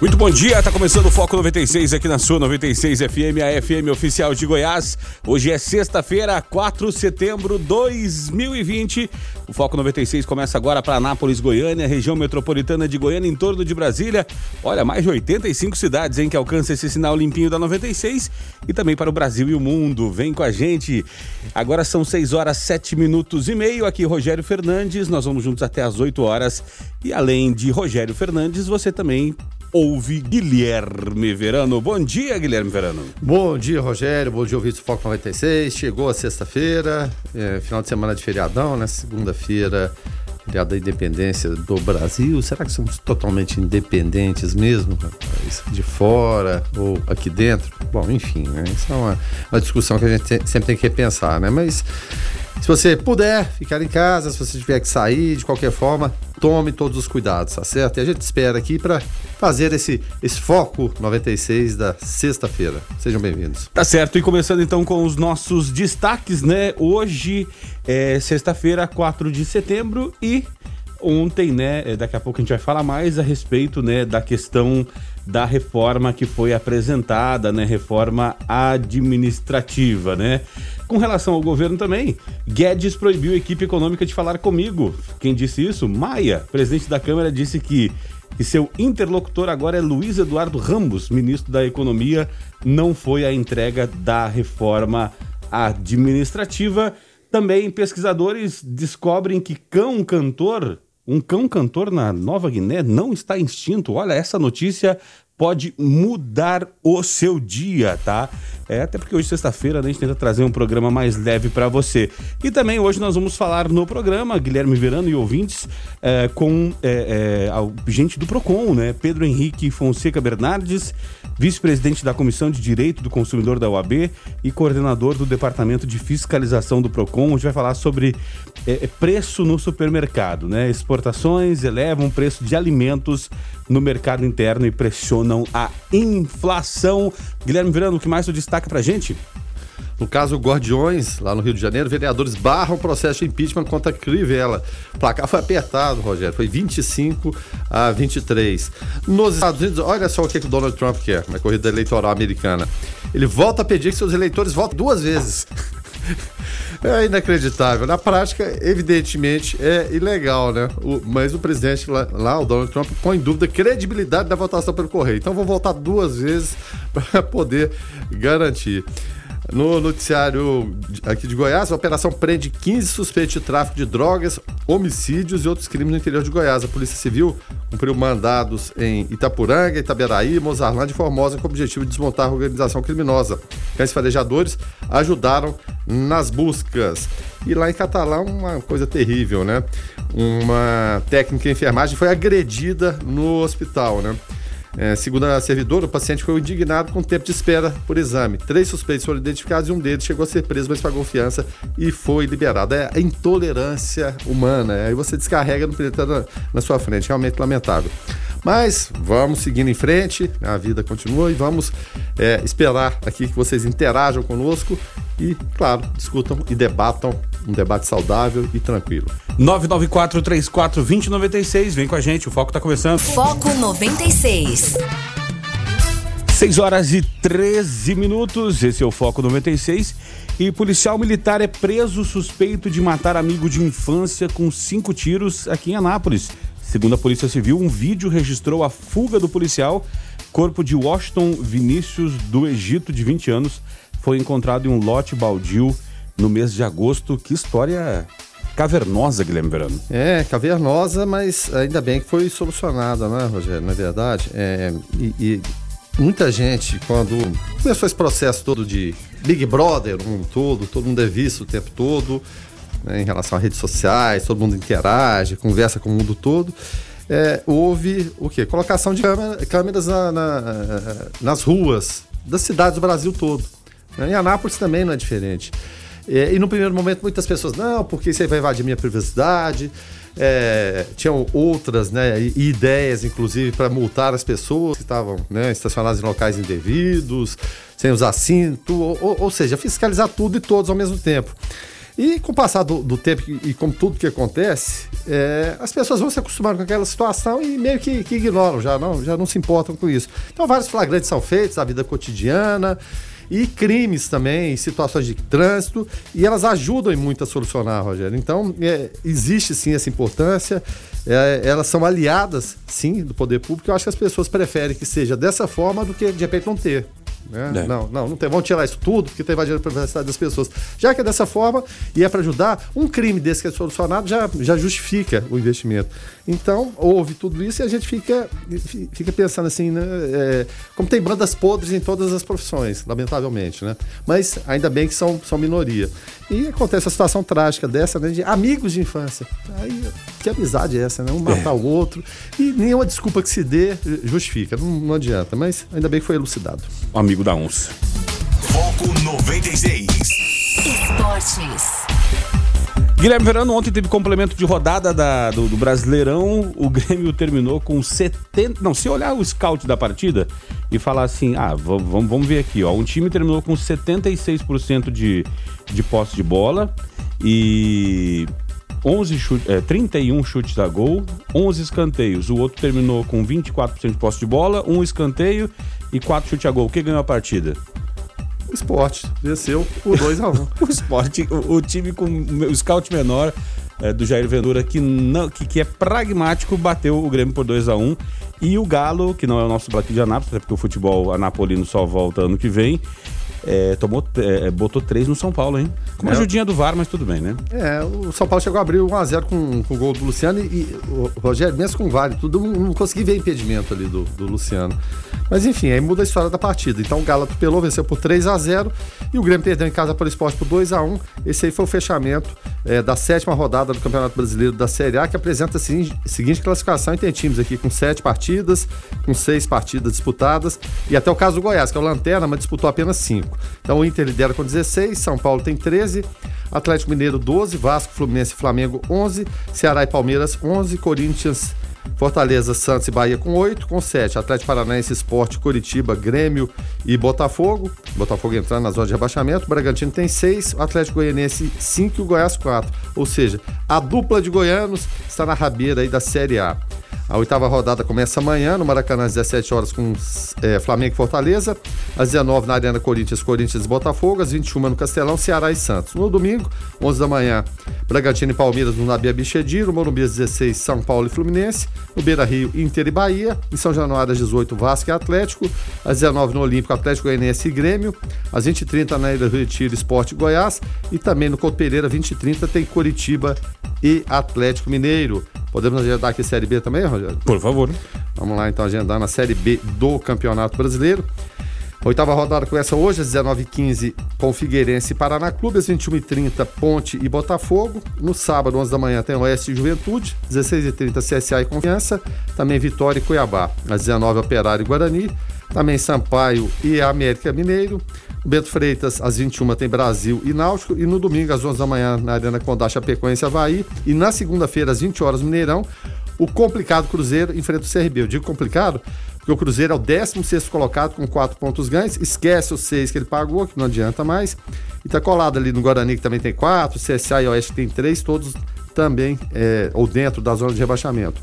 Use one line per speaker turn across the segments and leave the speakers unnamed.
Muito bom dia, tá começando o Foco 96 aqui na sua 96 FM, a FM oficial de Goiás. Hoje é sexta-feira, 4 de setembro de 2020. O Foco 96 começa agora para Anápolis, Goiânia, região metropolitana de Goiânia, em torno de Brasília. Olha, mais de 85 cidades em que alcança esse sinal limpinho da 96 e também para o Brasil e o mundo. Vem com a gente. Agora são 6 horas 7 minutos e meio. Aqui Rogério Fernandes, nós vamos juntos até as 8 horas. E além de Rogério Fernandes, você também ouve Guilherme Verano. Bom dia, Guilherme Verano.
Bom dia, Rogério. Bom dia, ouvintes do Foco 96. Chegou a sexta-feira, é, final de semana de feriadão, né? Segunda-feira, feriado da independência do Brasil. Será que somos totalmente independentes mesmo? De fora ou aqui dentro? Bom, enfim, né? Isso é uma, uma discussão que a gente te- sempre tem que repensar, né? Mas se você puder ficar em casa, se você tiver que sair, de qualquer forma, tome todos os cuidados, tá certo? E a gente espera aqui para fazer esse, esse foco 96 da sexta-feira. Sejam bem-vindos.
Tá certo, e começando então com os nossos destaques, né? Hoje é sexta-feira, 4 de setembro e ontem, né? é, Daqui a pouco a gente vai falar mais a respeito, né, da questão da reforma que foi apresentada, né? Reforma administrativa, né? Com relação ao governo também, Guedes proibiu a equipe econômica de falar comigo. Quem disse isso? Maia, presidente da Câmara, disse que que seu interlocutor agora é Luiz Eduardo Ramos, ministro da Economia, não foi a entrega da reforma administrativa. Também pesquisadores descobrem que cão cantor, um cão cantor na Nova Guiné não está extinto. Olha, essa notícia pode mudar o seu dia, tá? É, até porque hoje, sexta-feira, né, a gente tenta trazer um programa mais leve para você. E também hoje nós vamos falar no programa, Guilherme Verano e ouvintes, é, com é, é, a gente do PROCON, né? Pedro Henrique Fonseca Bernardes, vice-presidente da Comissão de Direito do Consumidor da UAB e coordenador do Departamento de Fiscalização do PROCON. Gente vai falar sobre é, preço no supermercado, né? Exportações elevam o preço de alimentos no mercado interno e pressionam a inflação. Guilherme Verano, o que mais tu destaca pra gente?
No caso Gordiões, lá no Rio de Janeiro, vereadores barram o processo de impeachment contra Crivella. O placar foi apertado, Rogério, foi 25 a 23. Nos Estados Unidos, olha só o que, que o Donald Trump quer na corrida eleitoral americana. Ele volta a pedir que seus eleitores votem duas vezes. É inacreditável. Na prática, evidentemente, é ilegal, né? O- mas o presidente lá, lá, o Donald Trump, põe em dúvida a credibilidade da votação pelo correio. Então, vou votar duas vezes para poder garantir. No noticiário aqui de Goiás, a operação prende 15 suspeitos de tráfico de drogas, homicídios e outros crimes no interior de Goiás. A Polícia Civil cumpriu mandados em Itapuranga, Itaberaí, Mozarlândia e Formosa com o objetivo de desmontar a organização criminosa. Cães farejadores ajudaram nas buscas. E lá em Catalão, uma coisa terrível, né? Uma técnica de enfermagem foi agredida no hospital, né? É, segundo a servidora, o paciente foi indignado com o tempo de espera por exame. Três suspeitos foram identificados e um deles chegou a ser preso, mas pagou fiança e foi liberado. É a intolerância humana. Aí você descarrega no na, na sua frente. Realmente lamentável. Mas vamos seguindo em frente, a vida continua e vamos é, esperar aqui que vocês interajam conosco e, claro, discutam e debatam um debate saudável e tranquilo.
994-34-2096, vem com a gente, o foco tá começando.
Foco 96.
6 horas e 13 minutos, esse é o Foco 96. E policial militar é preso suspeito de matar amigo de infância com cinco tiros aqui em Anápolis. Segundo a Polícia Civil, um vídeo registrou a fuga do policial. Corpo de Washington Vinícius, do Egito, de 20 anos, foi encontrado em um lote baldio no mês de agosto. Que história cavernosa, Guilherme Verano.
É, cavernosa, mas ainda bem que foi solucionada, né, Rogério? Na verdade, é, e, e muita gente, quando começou esse processo todo de Big Brother, no mundo todo, todo mundo é visto o tempo todo, né, em relação a redes sociais, todo mundo interage, conversa com o mundo todo. É, houve o quê? Colocação de câmera- câmeras na- na- nas ruas das cidades do Brasil todo. Né? Em Anápolis também não é diferente. É, e no primeiro momento muitas pessoas, não, porque isso aí vai invadir minha privacidade. é, tinham outras né, ideias, inclusive, para multar as pessoas que estavam né, estacionadas em locais indevidos, sem usar cinto, ou, ou, seja, fiscalizar tudo e todos ao mesmo tempo. E com o passar do, do tempo e, com tudo que acontece, é, as pessoas vão se acostumando com aquela situação e meio que, que, ignoram, já não, já não se importam com isso. Então, vários flagrantes são feitos na vida cotidiana e crimes também, situações de trânsito, e elas ajudam muito a solucionar, Rogério. Então, é, existe sim essa importância, é, elas são aliadas, sim, do poder público. Eu acho que as pessoas preferem que seja dessa forma do que de repente não ter. Né? É. Não, não, não tem. Vão tirar isso tudo porque está invadindo a privacidade das pessoas. Já que é dessa forma e é para ajudar, um crime desse que é solucionado já, já justifica o investimento. Então, houve tudo isso e a gente fica, fica pensando assim, né? É, como tem bandas podres em todas as profissões, lamentavelmente, né? Mas ainda bem que são, são minoria. E acontece a situação trágica dessa, né? De amigos de infância. Aí, que amizade é essa, né? Um matar é. o outro. E nenhuma desculpa que se dê justifica. Não, não adianta. Mas ainda bem que foi elucidado.
O amigo da onça.
Foco 96.
Esportes.
Guilherme Verano, ontem teve complemento de rodada da, do, do, Brasileirão. O Grêmio terminou com 70. Não, se olhar o scout da partida e falar assim: ah, vamos, vamos ver aqui, ó. Um time terminou com 76% de, de posse de bola e 11 chute, é, 31 chutes a gol, 11 escanteios. O outro terminou com 24% de posse de bola, um escanteio e 4 chutes a gol. Quem ganhou a partida?
O esporte venceu por 2x1. Um.
o esporte, o, o, time com o scout menor é, do Jair Ventura, que, não, que, que é pragmático, bateu o Grêmio por 2x1. Um. E o Galo, que não é o nosso Black de Anápolis, até porque o futebol anapolino só volta ano que vem, é, tomou, é, botou três no São Paulo, hein? Com uma é. ajudinha do VAR, mas tudo bem, né?
É, o São Paulo chegou a abrir 1x0 com, com o gol do Luciano e, e o Rogério, mesmo com o VAR, tudo, não, não consegui ver impedimento ali do, do Luciano. Mas enfim, aí muda a história da partida. Então o Galo atropelou, venceu por 3 a 0 e o Grêmio perdeu em casa para o esporte por 2 a 1 Esse aí foi o fechamento é, da sétima rodada do Campeonato Brasileiro da Série A, que apresenta a seguinte classificação e tem times aqui com sete partidas, com seis partidas disputadas, e até o caso do Goiás, que é o Lanterna, mas disputou apenas cinco. Então o Inter lidera com 16, São Paulo tem 13, Atlético Mineiro 12, Vasco, Fluminense e Flamengo 11, Ceará e Palmeiras 11, Corinthians Fortaleza, Santos e Bahia com 8, com 7. Atlético Paranaense, Esporte, Curitiba, Grêmio e Botafogo. Botafogo entrando na zona de rebaixamento. Bragantino tem 6, o Atlético Goianiense 5 e o Goiás 4. Ou seja, a dupla de goianos está na rabeira aí da Série A. A oitava rodada começa amanhã no Maracanã às 17 horas com é, Flamengo e Fortaleza, às 19 na Arena Corinthians, Corinthians e Botafogo, às 21 no Castelão, Ceará e Santos. No domingo, 11 da manhã, Bragantino e Palmeiras no Nabia Bichediro, Morumbi às 16, São Paulo e Fluminense, no Beira Rio, Inter e Bahia, em São Januário às 18, Vasco e Atlético, às 19 no Olímpico, Atlético Goianiense e Grêmio, às 20h30 na Ilha do Retiro, Esporte Goiás. E também no Couto Pereira, 20h30 tem Curitiba e Atlético Mineiro. Podemos agendar aqui Série B também, Rogério?
Por favor.
Vamos lá então agendar na Série B do Campeonato Brasileiro. Oitava rodada começa hoje às 19h15 com Figueirense e Paraná Clube, às 21h30 Ponte e Botafogo. No sábado, 11 da manhã, tem Oeste e Juventude, 16h30 CSA e Confiança, também Vitória e Cuiabá. Às 19 Operário e Guarani, também Sampaio e América Mineiro. Bento Freitas, às 21 tem Brasil e Náutico. E no domingo, às 11 da manhã, na Arena Condá, Chapecoense Havaí. E na segunda-feira, às 20 horas, Mineirão, o complicado Cruzeiro enfrenta o CRB. Eu digo complicado porque o Cruzeiro é o 16 colocado com 4 pontos ganhos. Esquece os 6 que ele pagou, que não adianta mais. E tá colado ali no Guarani, que também tem 4. CSA e Oeste tem 3, todos também, é, ou dentro da zona de rebaixamento.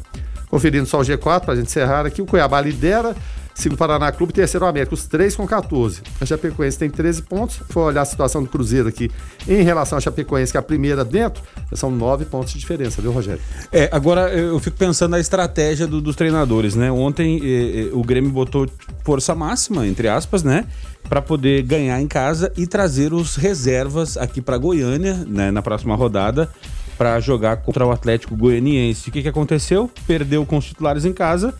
Conferindo só o G4, para a gente encerrar aqui, o Cuiabá lidera Segundo Paraná Clube, terceiro América, os três com 14. A Chapecoense tem 13 pontos. Foi olhar a situação do Cruzeiro aqui em relação à Chapecoense, que é a primeira dentro, são nove pontos de diferença, viu, Rogério?
É, agora eu fico pensando na estratégia do, dos treinadores, né? Ontem eh, eh o Grêmio botou força máxima, entre aspas, né? Para poder ganhar em casa e trazer os reservas aqui para Goiânia, né? Na próxima rodada, para jogar contra o Atlético Goianiense. O que, que aconteceu? Perdeu com os titulares em casa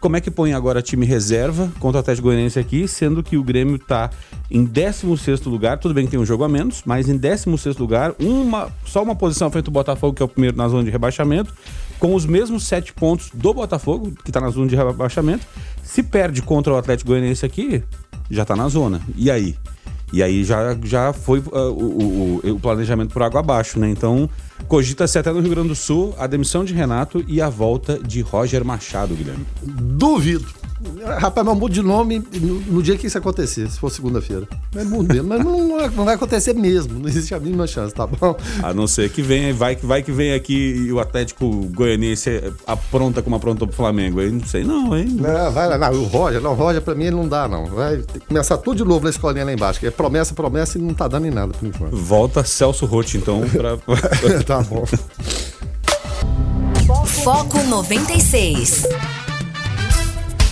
como é que põe agora time reserva contra o Atlético Goianiense aqui, sendo que o Grêmio está em 16 lugar, tudo bem que tem um jogo a menos, mas em 16 lugar, uma, só uma posição frente ao Botafogo, que é o primeiro na zona de rebaixamento, com os mesmos 7 pontos do Botafogo, que está na zona de rebaixamento. Se perde contra o Atlético Goianiense aqui, já está na zona. E aí? E aí já, já foi uh, o, o, o, planejamento por água abaixo, né? Então, cogita-se até no Rio Grande do Sul a demissão de Renato e a volta de Roger Machado, Guilherme.
Duvido. Rapaz, mas muda de nome no, no, dia que isso acontecer, se for segunda-feira. Mas, mas não, não, vai acontecer mesmo, não existe a mínima chance, tá bom?
A não ser que venha, vai, vai que vem aqui e o Atlético Goianiense apronta como aprontou pro Flamengo. Aí não sei, não, hein?
Não, vai lá, não, o Roger, não, o Roger pra mim ele não dá, não. Vai começar tudo de novo na escolinha lá embaixo, que é promessa, promessa e não tá dando em nada por enquanto.
Volta Celso Rotti, então, pra.
tá bom.
Foco 96.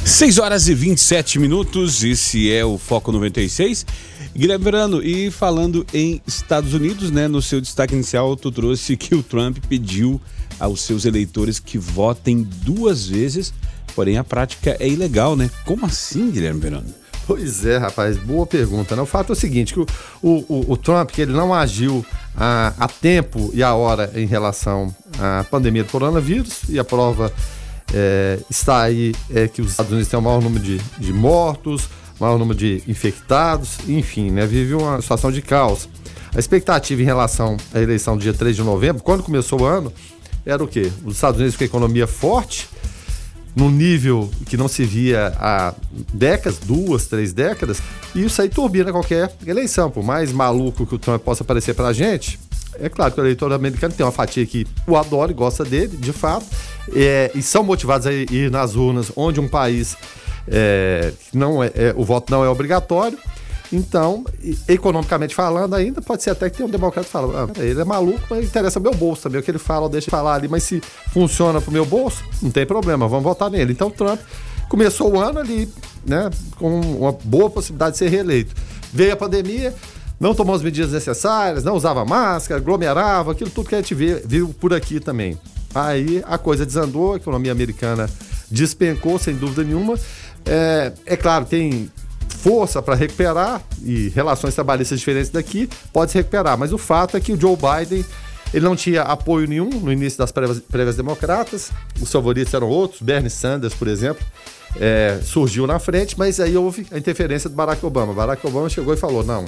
6 horas e 27 minutos, esse é o Foco 96. Guilherme Verano, e falando em Estados Unidos, né, no seu destaque inicial, tu trouxe que o Trump pediu aos seus eleitores que votem duas vezes, porém a prática é ilegal, né? Como assim, Guilherme Verano?
Pois é, rapaz, boa pergunta. Né? O fato é o seguinte, que o, o, o Trump, que ele não agiu a, a tempo e a hora em relação à pandemia do coronavírus, e a prova é, está aí é, que os Estados Unidos têm o maior número de, de mortos, maior número de infectados, enfim, né, vive uma situação de caos. A expectativa em relação à eleição do dia 3 de novembro, quando começou o ano, era o quê? Os Estados Unidos com a economia forte, num nível que não se via há décadas, duas, três décadas, e isso aí turbina qualquer eleição. Por mais maluco que o Trump possa parecer para a gente, é claro que o eleitor americano tem uma fatia que o adora e gosta dele, de fato, é, e são motivados a ir nas urnas onde um país é, não é, é, o voto não é obrigatório. Então, economicamente falando, ainda pode ser até que tem um democrata que ah, ele é maluco, mas interessa meu bolso também. O que ele fala, deixa ele falar ali, mas se funciona pro meu bolso, não tem problema, vamos votar nele. Então, Trump começou o ano ali, né, com uma boa possibilidade de ser reeleito. Veio a pandemia, não tomou as medidas necessárias, não usava máscara, aglomerava, aquilo tudo que a gente viu por aqui também. Aí a coisa desandou, a economia americana despencou, sem dúvida nenhuma. É, é claro, tem força para recuperar e relações trabalhistas diferentes daqui pode se recuperar, mas o fato é que o Joe Biden ele não tinha apoio nenhum no início das prévias, prévias democratas, os favoritos eram outros, Bernie Sanders, por exemplo, é, surgiu na frente, mas aí houve a interferência do Barack Obama. Barack Obama chegou e falou: não,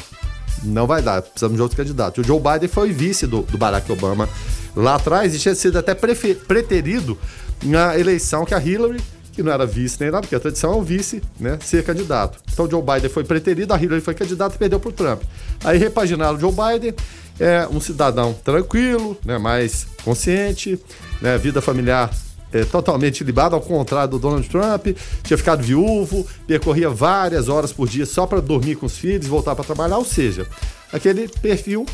não vai dar, precisamos de outro candidato. O Joe Biden foi vice do, do Barack Obama lá atrás e tinha sido até preterido na eleição que a Hillary, que não era vice nem nada, porque a tradição é o vice, né, ser candidato. Então o Joe Biden foi preterido, a Hillary foi candidata e perdeu para o Trump. Aí repaginaram o Joe Biden, é um cidadão tranquilo, né, mais consciente, né, vida familiar é, totalmente libado, ao contrário do Donald Trump, tinha ficado viúvo, percorria várias horas por dia só para dormir com os filhos, voltar para trabalhar, ou seja, aquele perfil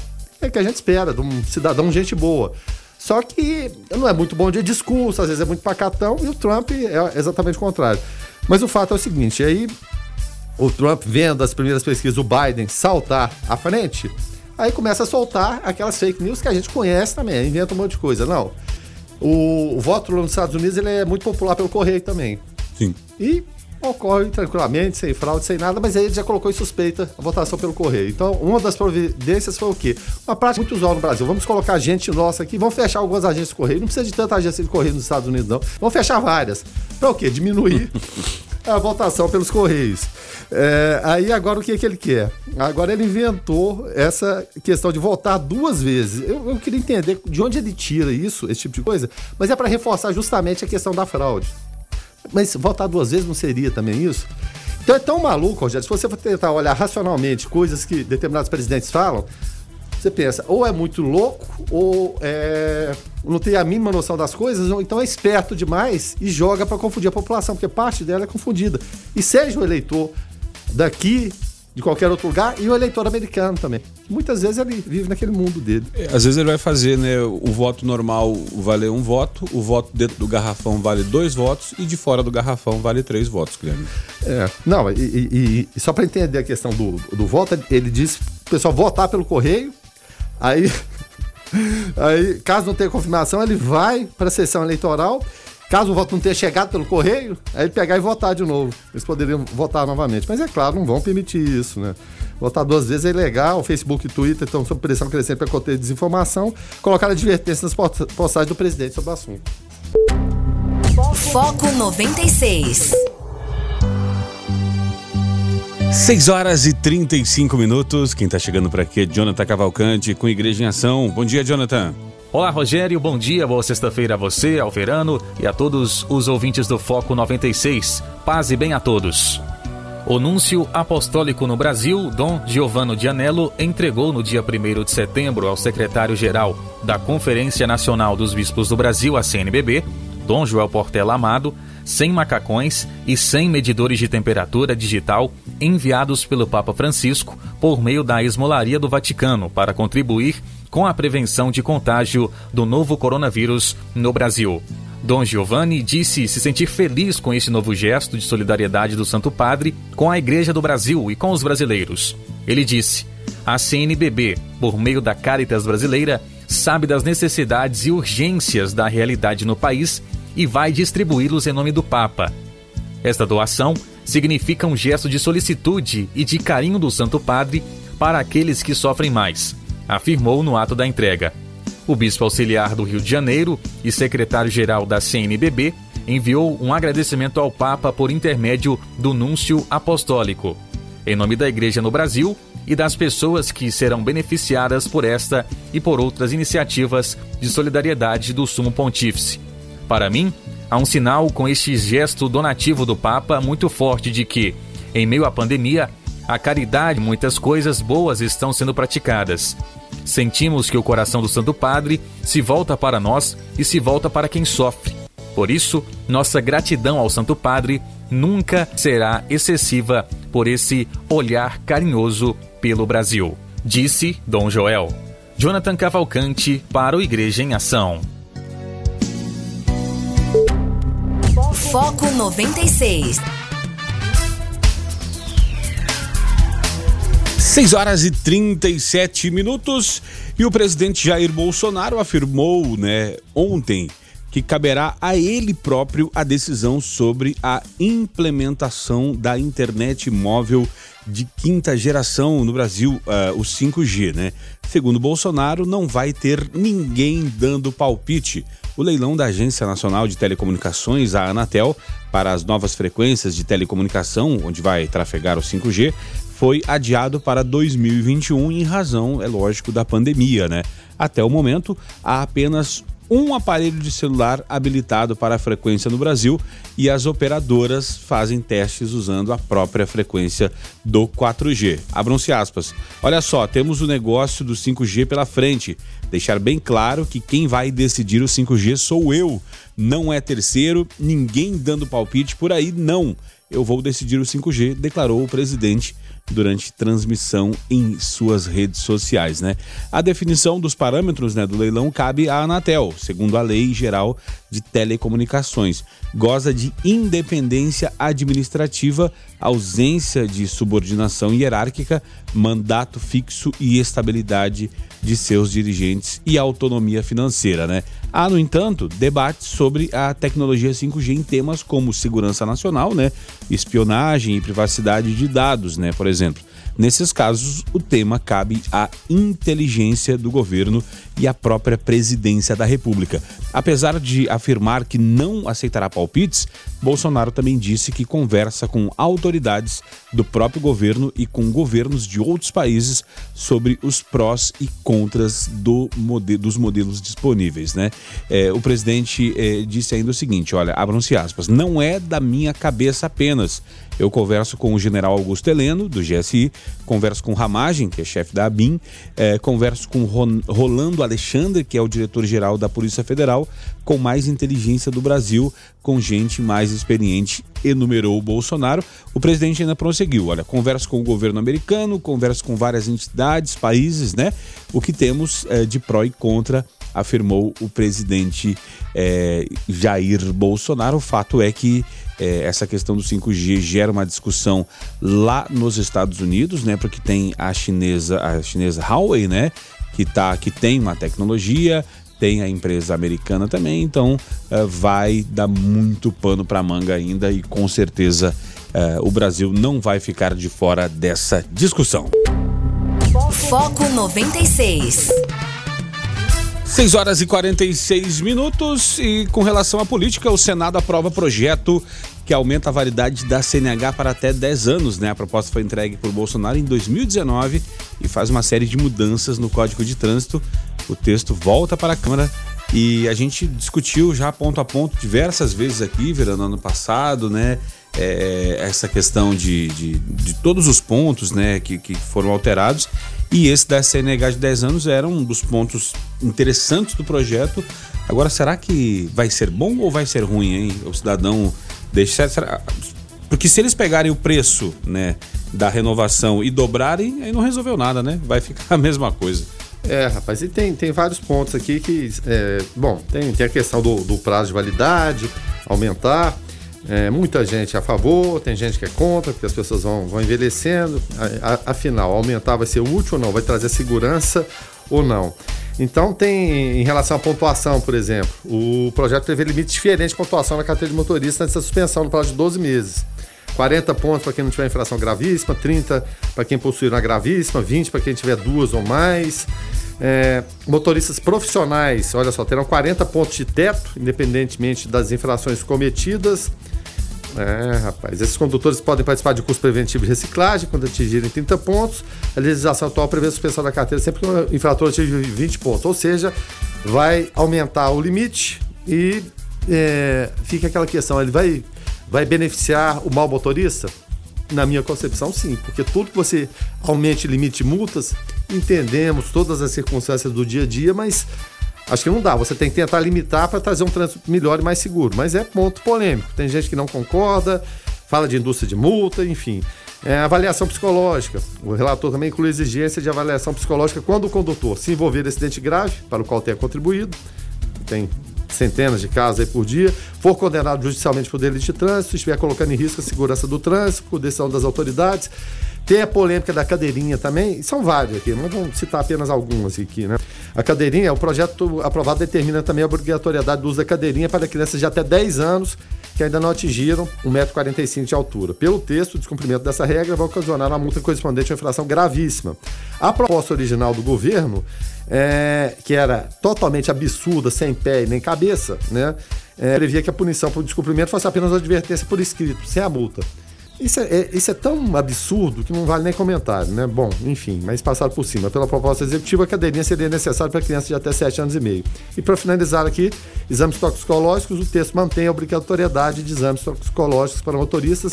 é que a gente espera de um cidadão gente boa. Só que não é muito bom de discurso, às vezes é muito pacatão, e o Trump é exatamente o contrário. Mas o fato é o seguinte, aí o Trump vendo as primeiras pesquisas, o Biden saltar à frente, aí começa a soltar aquelas fake news que a gente conhece também, inventa um monte de coisa. Não, o, voto nos Estados Unidos ele é muito popular pelo correio também.
Sim.
E ocorre tranquilamente, sem fraude, sem nada, mas aí ele já colocou em suspeita a votação pelo correio. Então, uma das providências foi o quê? Uma prática muito usual no Brasil. Vamos colocar gente nossa aqui, vamos fechar algumas agências de correio. Não precisa de tanta agência de correio nos Estados Unidos, não. Vamos fechar várias. Para o quê? Diminuir a votação pelos correios. É, aí agora o que, que ele quer? Agora ele inventou essa questão de votar duas vezes. Eu, eu queria entender de onde ele tira isso, esse tipo de coisa, mas é para reforçar justamente a questão da fraude. Mas votar duas vezes não seria também isso? Então é tão maluco, Rogério, se você for tentar olhar racionalmente coisas que determinados presidentes falam, você pensa, ou é muito louco, ou é, não tem a mínima noção das coisas, ou então é esperto demais e joga para confundir a população, porque parte dela é confundida. E seja o eleitor daqui, de qualquer outro lugar, e o eleitor americano também. Muitas vezes ele vive naquele mundo dele.
É, às vezes ele vai fazer, né? O voto normal vale um voto, o voto dentro do garrafão vale dois votos e de fora do garrafão vale três votos, Guilherme.
É, não, e, e, e só para entender a questão do, do voto, ele diz o pessoal votar pelo correio Aí, aí, caso não tenha confirmação, ele vai para a sessão eleitoral. Caso o voto não tenha chegado pelo correio, ele pegar e votar de novo. Eles poderiam votar novamente. Mas é claro, não vão permitir isso, né? Votar duas vezes é ilegal. O Facebook e o Twitter estão sob pressão crescente para conter desinformação. Colocar advertência nas postagens do presidente sobre o assunto.
Foco 96.
6 horas e 35 minutos. Quem está chegando por aqui é Jonathan Cavalcante com Igreja em Ação. Bom dia, Jonathan.
Olá, Rogério. Bom dia, boa sexta-feira a você, ao Verano e a todos os ouvintes do Foco 96. Paz e bem a todos. O núncio apostólico no Brasil, Dom Giovanno Dianello, entregou no dia 1 de setembro ao secretário-geral da Conferência Nacional dos Bispos do Brasil, a CNBB, Dom Joel Portela Amado, 100 macacões e 100 medidores de temperatura digital enviados pelo Papa Francisco por meio da Esmolaria do Vaticano para contribuir com a prevenção de contágio do novo coronavírus no Brasil. Dom Giovanni disse se sentir feliz com esse novo gesto de solidariedade do Santo Padre com a Igreja do Brasil e com os brasileiros. Ele disse: a CNBB, por meio da Caritas Brasileira, sabe das necessidades e urgências da realidade no país e vai distribuí-los em nome do Papa. Esta doação significa um gesto de solicitude e de carinho do Santo Padre para aqueles que sofrem mais, afirmou no ato da entrega. O bispo auxiliar do Rio de Janeiro e secretário-geral da CNBB enviou um agradecimento ao Papa por intermédio do Núncio Apostólico, em nome da Igreja no Brasil e das pessoas que serão beneficiadas por esta e por outras iniciativas de solidariedade do Sumo Pontífice. Para mim, há um sinal com este gesto donativo do Papa muito forte de que, em meio à pandemia, a caridade e muitas coisas boas estão sendo praticadas. Sentimos que o coração do Santo Padre se volta para nós e se volta para quem sofre. Por isso, nossa gratidão ao Santo Padre nunca será excessiva por esse olhar carinhoso pelo Brasil, disse Dom Joel. Jonathan Cavalcante para o Igreja em Ação.
Foco 96.
6 horas e 37 minutos e o presidente Jair Bolsonaro afirmou, né, ontem que caberá a ele próprio a decisão sobre a implementação da internet móvel de quinta geração no Brasil, uh, o 5G, né? Segundo Bolsonaro, não vai ter ninguém dando palpite. O leilão da Agência Nacional de Telecomunicações, a Anatel, para as novas frequências de telecomunicação, onde vai trafegar o 5G, foi adiado para 2021 em razão, é lógico, da pandemia, né? Até o momento, há apenas um aparelho de celular habilitado para a frequência no Brasil e as operadoras fazem testes usando a própria frequência do 4G. Abram-se aspas. Olha só, temos o negócio do 5G pela frente. Deixar bem claro que quem vai decidir o 5G sou eu. Não é terceiro, ninguém dando palpite por aí, não. Eu vou decidir o 5G, declarou o presidente durante transmissão em suas redes sociais, né? A definição dos parâmetros né, do leilão cabe à Anatel, segundo a Lei Geral de Telecomunicações. Goza de independência administrativa, ausência de subordinação hierárquica, mandato fixo e estabilidade de seus dirigentes e autonomia financeira, né? Há, no entanto, debates sobre a tecnologia 5G em temas como segurança nacional, né? Espionagem e privacidade de dados, né? Por exemplo. Nesses casos, o tema cabe à inteligência do governo e à própria presidência da República. Apesar de afirmar que não aceitará palpites, Bolsonaro também disse que conversa com autoridades do próprio governo e com governos de outros países sobre os prós e contras do modelo, dos modelos disponíveis. Né? É, o presidente é, disse ainda o seguinte: olha, abram-se aspas, não é da minha cabeça apenas. Eu converso com o general Augusto Heleno, do GSI, converso com Ramagem, que é chefe da ABIN, é, converso com Rolando Alexandre, que é o diretor-geral da Polícia Federal, com mais inteligência do Brasil, com gente mais experiente, enumerou o Bolsonaro. O presidente ainda prosseguiu: olha, converso com o governo americano, converso com várias entidades, países, né? O que temos é, de pró e contra afirmou o presidente é, Jair Bolsonaro. O fato é que é, essa questão do 5G gera uma discussão lá nos Estados Unidos, né? Porque tem a chinesa, a chinesa Huawei, né? Que, tá, que tem uma tecnologia, tem a empresa americana também, então uh, vai dar muito pano para manga ainda e com certeza uh, o Brasil não vai ficar de fora dessa discussão.
Foco 96.
6 horas e 46 minutos e com relação à política, o Senado aprova projeto que aumenta a validade da CNH para até 10 anos, né? A proposta foi entregue por Bolsonaro em 2019 e faz uma série de mudanças no Código de Trânsito. O texto volta para a Câmara e a gente discutiu já ponto a ponto diversas vezes aqui, Verano, ano passado, né? É, essa questão de, de, de, todos os pontos né, que, que foram alterados e esse da CNH de 10 anos era um dos pontos interessantes do projeto. Agora, será que vai ser bom ou vai ser ruim, hein? O cidadão deixa. Será... Porque se eles pegarem o preço né, da renovação e dobrarem, aí não resolveu nada, né? Vai ficar a mesma coisa.
É, rapaz, e tem, tem vários pontos aqui que. É, bom, tem, tem a questão do, do prazo de validade, aumentar. É, muita gente a favor, tem gente que é contra, porque as pessoas vão, vão envelhecendo. A, a, afinal, aumentar vai ser útil ou não? Vai trazer segurança ou não? Então, tem, em relação à pontuação, por exemplo, o projeto prevê limite diferente de pontuação na carteira de motorista da suspensão no prazo de 12 meses. 40 pontos para quem não tiver infração gravíssima, 30 para quem possuir uma gravíssima, 20 para quem tiver duas ou mais. É, motoristas profissionais, olha só, terão 40 pontos de teto, independentemente das infrações cometidas. É, rapaz. Esses condutores podem participar de curso preventivo de reciclagem quando atingirem 30 pontos. A legislação atual prevê a suspensão da carteira sempre que o infrator atingir 20 pontos. Ou seja, vai aumentar o limite e é, fica aquela questão: ele vai, vai beneficiar o mau motorista? Na minha concepção, sim, porque tudo que você aumente limite de multas, entendemos todas as circunstâncias do dia a dia, mas Acho que não dá. Você tem que tentar limitar para trazer um trânsito melhor e mais seguro. Mas é ponto polêmico. Tem gente que não concorda, fala de indústria de multa, enfim. É, avaliação psicológica. O relator também inclui exigência de avaliação psicológica quando o condutor se envolver em acidente grave, para o qual tenha contribuído. Tem centenas de casos aí por dia, for condenado judicialmente por delito de trânsito, estiver colocando em risco a segurança do trânsito, por decisão das autoridades, tem a polêmica da cadeirinha também, são várias aqui, mas vamos citar apenas algumas aqui, né? A cadeirinha, o projeto aprovado determina também a obrigatoriedade do uso da cadeirinha para crianças de até 10 anos que ainda não atingiram 1,45m de altura. Pelo texto, o descumprimento dessa regra vai ocasionar uma multa correspondente a uma infração gravíssima. A proposta original do governo, é, que era totalmente absurda, sem pé e nem cabeça, né? É, previa que a punição por descumprimento fosse apenas uma advertência por escrito, sem a multa. Isso é, é, isso é tão absurdo que não vale nem comentário, né? Bom, enfim, mas passado por cima. Pela proposta executiva, a cadeirinha seria necessária para crianças de até 7 anos e meio. E para finalizar aqui, exames toxicológicos, o texto mantém a obrigatoriedade de exames toxicológicos para motoristas,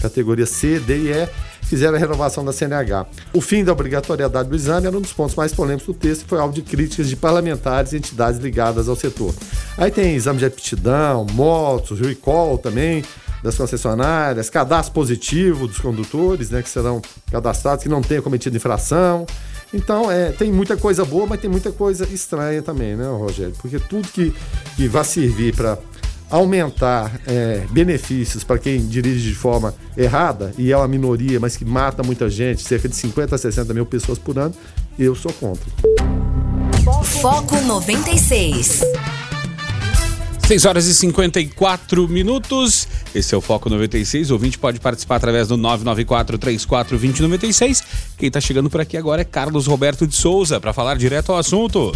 categoria C, D e E, fizeram a renovação da CNH. O fim da obrigatoriedade do exame era um dos pontos mais polêmicos do texto e foi alvo de críticas de parlamentares e entidades ligadas ao setor. Aí tem exame de aptidão, motos, recall também, das concessionárias, cadastro positivo dos condutores, né, que serão cadastrados, que não tenham cometido infração. Então, é, tem muita coisa boa, mas tem muita coisa estranha também, né, Rogério? Porque tudo que, que vai servir para aumentar é, benefícios para quem dirige de forma errada, e é uma minoria, mas que mata muita gente, cerca de 50 a 60 mil pessoas por ano, eu sou contra.
Foco 96.
6 horas e 54 minutos. Esse é o Foco 96. O ouvinte pode participar através do 994 34 2096. Quem está chegando por aqui agora é Carlos Roberto de Souza para falar direto ao assunto.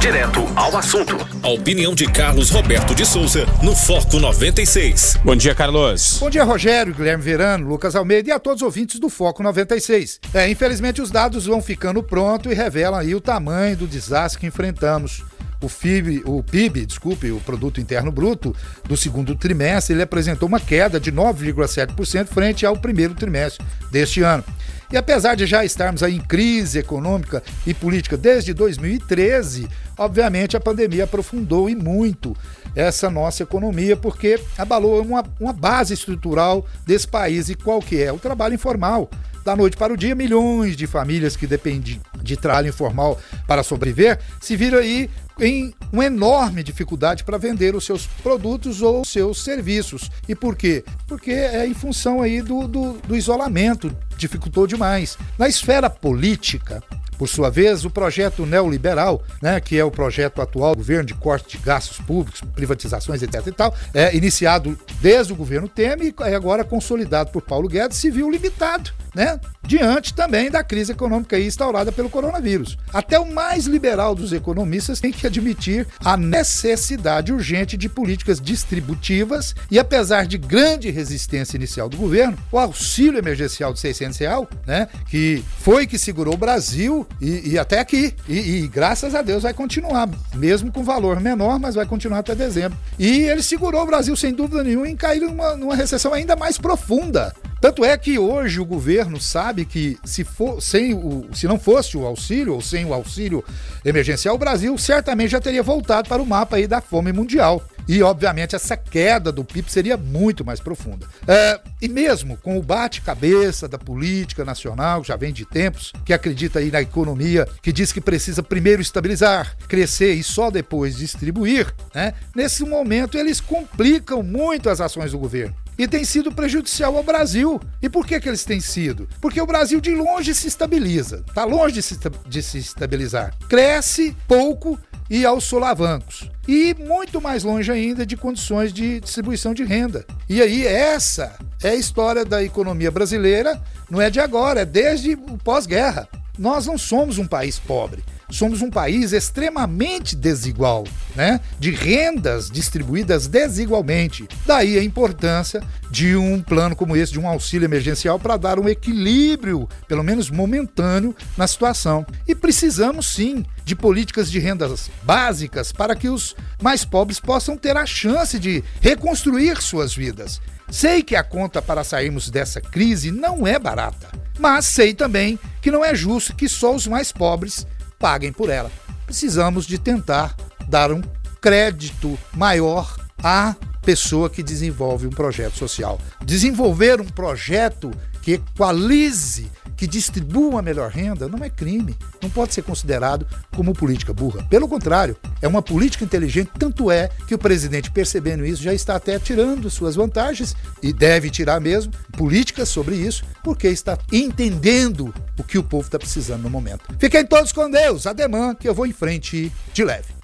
Direto ao assunto. A opinião de Carlos Roberto de Souza no Foco 96.
Bom dia, Carlos.
Bom dia, Rogério, Guilherme Verano, Lucas Almeida e a todos os ouvintes do Foco 96. É, infelizmente os dados vão ficando prontos e revelam aí o tamanho do desastre que enfrentamos o PIB, o PIB, desculpe, o produto interno bruto do segundo trimestre, ele apresentou uma queda de 9,7% frente ao primeiro trimestre deste ano. E apesar de já estarmos aí em crise econômica e política desde 2013, obviamente a pandemia aprofundou e muito essa nossa economia, porque abalou uma, uma base estrutural desse país. E qual que é? O trabalho informal. Da noite para o dia, milhões de famílias que dependem de trabalho informal para sobreviver se viram aí em uma enorme dificuldade para vender os seus produtos ou seus serviços. E por quê? Porque é em função aí do, do, do isolamento, dificultou demais. Na esfera política, por sua vez, o projeto neoliberal, né, que é o projeto atual do governo de corte de gastos públicos, privatizações, etc. e tal, é iniciado desde o governo Temer e agora consolidado por Paulo Guedes, se viu limitado né? Diante também da crise econômica instaurada pelo coronavírus. Até o mais liberal dos economistas tem que admitir a necessidade urgente de políticas distributivas e apesar de grande resistência inicial do governo, o auxílio emergencial de 600 reais, né, que foi que segurou o Brasil e, e até aqui. E, e, graças a Deus vai continuar, mesmo com valor menor, mas vai continuar até dezembro. E ele segurou o Brasil sem dúvida nenhuma em cair numa, numa recessão ainda mais profunda. Tanto é que hoje o governo sabe que se, for, sem o, se não fosse o auxílio ou sem o auxílio emergencial, o Brasil certamente já teria voltado para o mapa aí da fome mundial. E, obviamente, essa queda do PIB seria muito mais profunda. É, e mesmo com o bate-cabeça da política nacional, já vem de tempos, que acredita aí na economia, que diz que precisa primeiro estabilizar, crescer e só depois distribuir, né? nesse momento eles complicam muito as ações do governo e tem sido prejudicial ao Brasil. E por que, que eles têm sido? Porque o Brasil de longe se estabiliza, está longe de se, de se estabilizar. Cresce pouco e aos solavancos. E muito mais longe ainda de condições de distribuição de renda. E aí, essa é a história da economia brasileira, não é de agora, é desde o pós-guerra. Nós não somos um país pobre somos um país extremamente desigual, né? De rendas distribuídas desigualmente. Daí a importância de um plano como esse, de um auxílio emergencial para dar um equilíbrio, pelo menos momentâneo, na situação. E precisamos sim de políticas de rendas básicas para que os mais pobres possam ter a chance de reconstruir suas vidas. Sei que a conta para sairmos dessa crise não é barata, mas sei também que não é justo que só os mais pobres paguem por ela. Precisamos de tentar dar um crédito maior à pessoa que desenvolve um projeto social. Desenvolver um projeto que equalize, que distribua a melhor renda, não é crime, não pode ser considerado como política burra. Pelo contrário, é uma política inteligente, tanto é que o presidente, percebendo isso, já está até tirando suas vantagens, e deve tirar mesmo, políticas sobre isso, porque está entendendo o que o povo está precisando no momento. Fiquem todos com Deus, ademã que eu vou em frente de leve.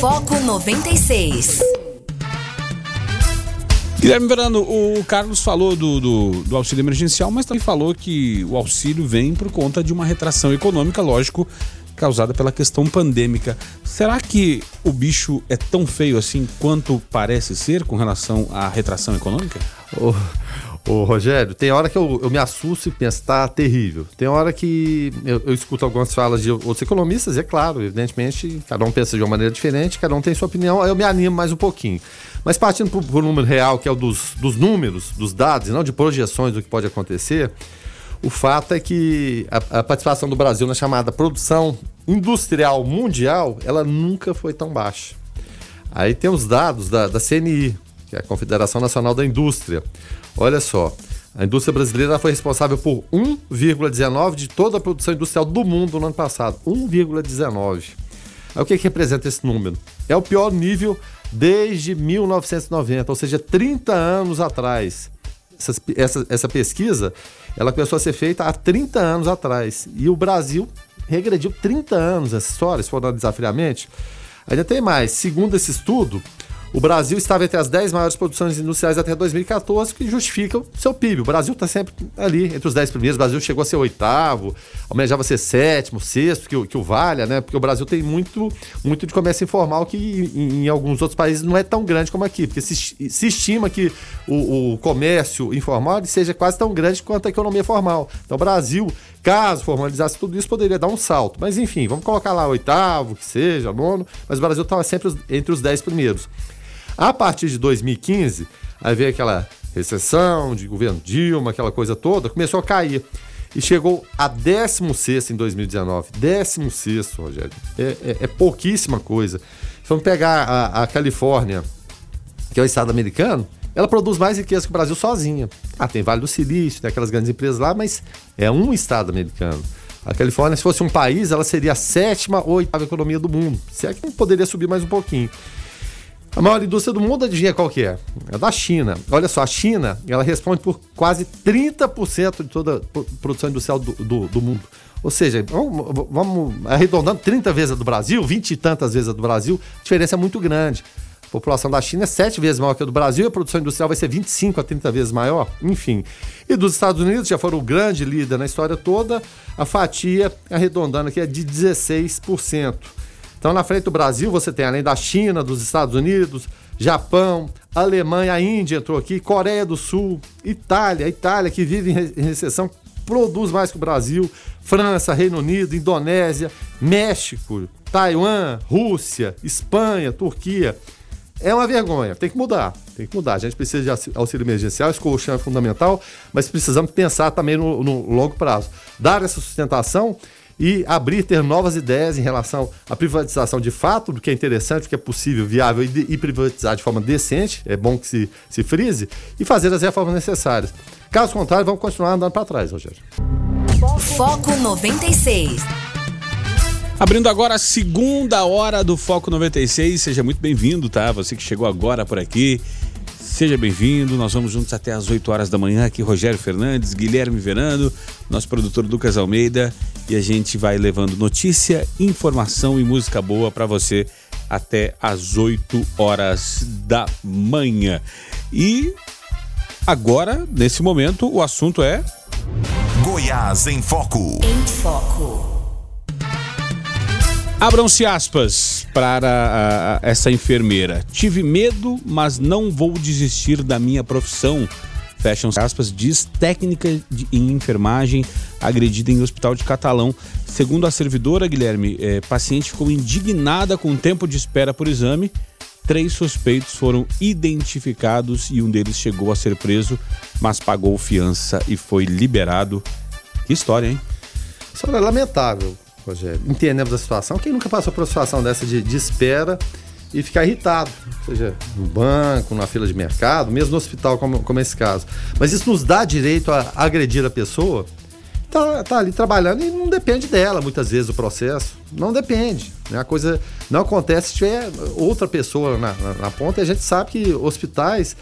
Foco 96.
Guilherme Verano, o Carlos falou do, do, do, auxílio emergencial, mas também falou que o auxílio vem por conta de uma retração econômica, lógico, causada pela questão pandêmica. Será que o bicho é tão feio assim quanto parece ser com relação à retração econômica?
Oh. Ô, Rogério, tem hora que eu, eu me assusto e penso, tá terrível. Tem hora que eu, eu, escuto algumas falas de outros economistas, e é claro, evidentemente, cada um pensa de uma maneira diferente, cada um tem sua opinião, aí eu me animo mais um pouquinho. Mas partindo para o número real, que é o dos, dos números, dos dados, e não de projeções do que pode acontecer, o fato é que a, a participação do Brasil na chamada produção industrial mundial, ela nunca foi tão baixa. Aí tem os dados da, da CNI, que é a Confederação Nacional da Indústria. Olha só, a indústria brasileira foi responsável por 1,19% de toda a produção industrial do mundo no ano passado. 1,19%. Aí o que, que representa esse número? É o pior nível desde 1990, ou seja, 30 anos atrás. Essa, essa, essa pesquisa ela começou a ser feita há 30 anos atrás. E o Brasil regrediu 30 anos essa história, se for analisar friamente. Ainda tem mais. Segundo esse estudo, o Brasil estava entre as 10 maiores produções industriais até 2014, que justifica o seu PIB. O Brasil está sempre ali, entre os 10 primeiros. O Brasil chegou a ser oitavo, almejava ser sétimo, sexto, que, que o valha, né? Porque o Brasil tem muito, muito de comércio informal que em, em alguns outros países não é tão grande como aqui. Porque se, se estima que o, o comércio informal seja quase tão grande quanto a economia formal. Então, o Brasil Caso formalizasse tudo isso, poderia dar um salto. Mas enfim, vamos colocar lá oitavo, que seja, nono, mas o Brasil estava sempre entre os dez primeiros. A partir de 2015, aí veio aquela recessão de governo Dilma, aquela coisa toda, começou a cair. E chegou a 16 em 2019. 16, Rogério. É, é, é, pouquíssima coisa. Vamos pegar a, a Califórnia, que é o estado americano, ela produz mais riqueza que o Brasil sozinha. Ah, tem Vale do Silício, tem aquelas grandes empresas lá, mas é um estado americano. A Califórnia, se fosse um país, ela seria a sétima ou oitava economia do mundo. Se é que poderia subir mais um pouquinho. A maior indústria do mundo, adivinha qual que é? É da China. Olha só, a China, ela responde por quase 30% de toda a produção industrial do, do, do mundo. Ou seja, vamos, vamos, arredondando 30 vezes a do Brasil, 20 e tantas vezes a do Brasil, a diferença é muito grande. População da China é sete vezes maior que a do Brasil, a produção industrial vai ser 25 a 30 vezes maior, enfim. E dos Estados Unidos, já foram o grande líder na história toda, a fatia arredondando aqui é de 16%. Então, na frente do Brasil, você tem, além da China, dos Estados Unidos, Japão, Alemanha, a Índia entrou aqui, Coreia do Sul, Itália, Itália que vive em recessão, produz mais que o Brasil, França, Reino Unido, Indonésia, México, Taiwan, Rússia, Espanha, Turquia. É uma vergonha, tem que mudar, tem que mudar. A gente precisa de auxílio emergencial, esse colchão é fundamental, mas precisamos pensar também no, no longo prazo. Dar essa sustentação e abrir, ter novas ideias em relação à privatização de fato, do que é interessante, do que é possível, viável e, e privatizar de forma decente, é bom que se, se frise, e fazer as reformas necessárias. Caso contrário, vamos continuar andando para trás, Rogério.
Foco 96.
Abrindo agora a segunda hora do Foco 96, seja muito bem-vindo, tá? Você que chegou agora por aqui, seja bem-vindo. Nós vamos juntos até as 8 horas da manhã. Aqui, Rogério Fernandes, Guilherme Verando, nosso produtor Lucas Almeida, e a gente vai levando notícia, informação e música boa para você até as 8 horas da manhã. E agora, nesse momento, o assunto é.
Goiás em Foco.
Em Foco.
Abram-se aspas para uh, essa enfermeira. Tive medo, mas não vou desistir da minha profissão. Fecham aspas, diz técnica de, em enfermagem agredida em hospital de Catalão. Segundo a servidora, Guilherme, eh, paciente ficou indignada com o tempo de espera por exame. Três suspeitos foram identificados e um deles chegou a ser preso, mas pagou fiança e foi liberado. Que história, hein?
História lamentável. Rogério. Entendemos a situação. Quem nunca passou por uma situação dessa de, de espera e ficar irritado, seja no banco, na fila de mercado, mesmo no hospital, como, como esse caso. Mas isso nos dá direito a agredir a pessoa. Tá, tá ali trabalhando e não depende dela, muitas vezes, o processo. Não depende. Né? A coisa não acontece se tiver outra pessoa na, na, na ponta. E a gente sabe que hospitais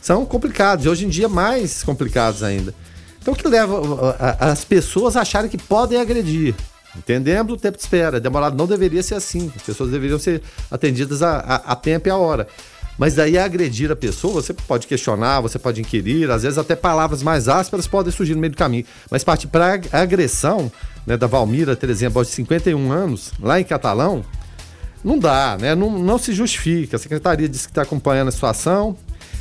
são complicados, e hoje em dia mais complicados ainda. Então, o que leva as pessoas a acharem que podem agredir? Entendemos o tempo de espera. Demorado não deveria ser assim. As pessoas deveriam ser atendidas a, a, a tempo e a hora. Mas daí agredir a pessoa, você pode questionar, você pode inquirir, às vezes até palavras mais ásperas podem surgir no meio do caminho. Mas partir para a agressão né, da Valmira, por exemplo, de 51 anos, lá em Catalão, não dá, né? Não, não se justifica. A secretaria disse que está acompanhando a situação.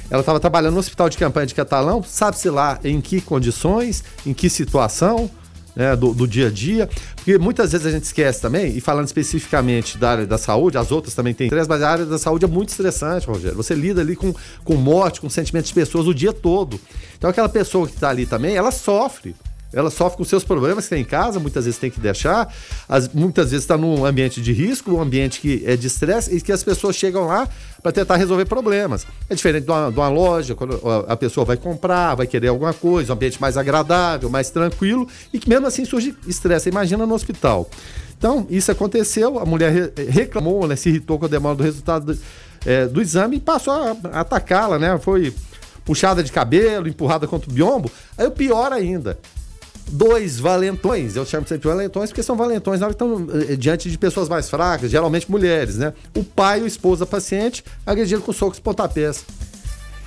Ela estava trabalhando no hospital de campanha de Catalão, sabe-se lá em que condições, em que situação né, do, do, dia a dia, porque muitas vezes a gente esquece também, e falando especificamente da área da saúde, as outras também têm estresse, mas a área da saúde é muito estressante, Rogério. Você lida ali com, com morte, com sentimentos de pessoas o dia todo. Então aquela pessoa que está ali também, ela sofre. Ela sofre com seus problemas que tem em casa, muitas vezes tem que deixar, as, muitas vezes está num ambiente de risco, um ambiente que é de estresse e que as pessoas chegam lá para tentar resolver problemas. É diferente de uma, de uma, loja, quando a pessoa vai comprar, vai querer alguma coisa, um ambiente mais agradável, mais tranquilo e que mesmo assim surge estresse. Imagina no hospital. Então, isso aconteceu, a mulher reclamou, né, se irritou com a demora do resultado do, é, do exame e passou a, atacá-la, né? Foi puxada de cabelo, empurrada contra o biombo. Aí o pior ainda, dois valentões, eu chamo sempre de valentões porque são valentões na hora que estão eh, diante de pessoas mais fracas, geralmente mulheres, né? O pai o esposo da paciente agredindo com socos e pontapés.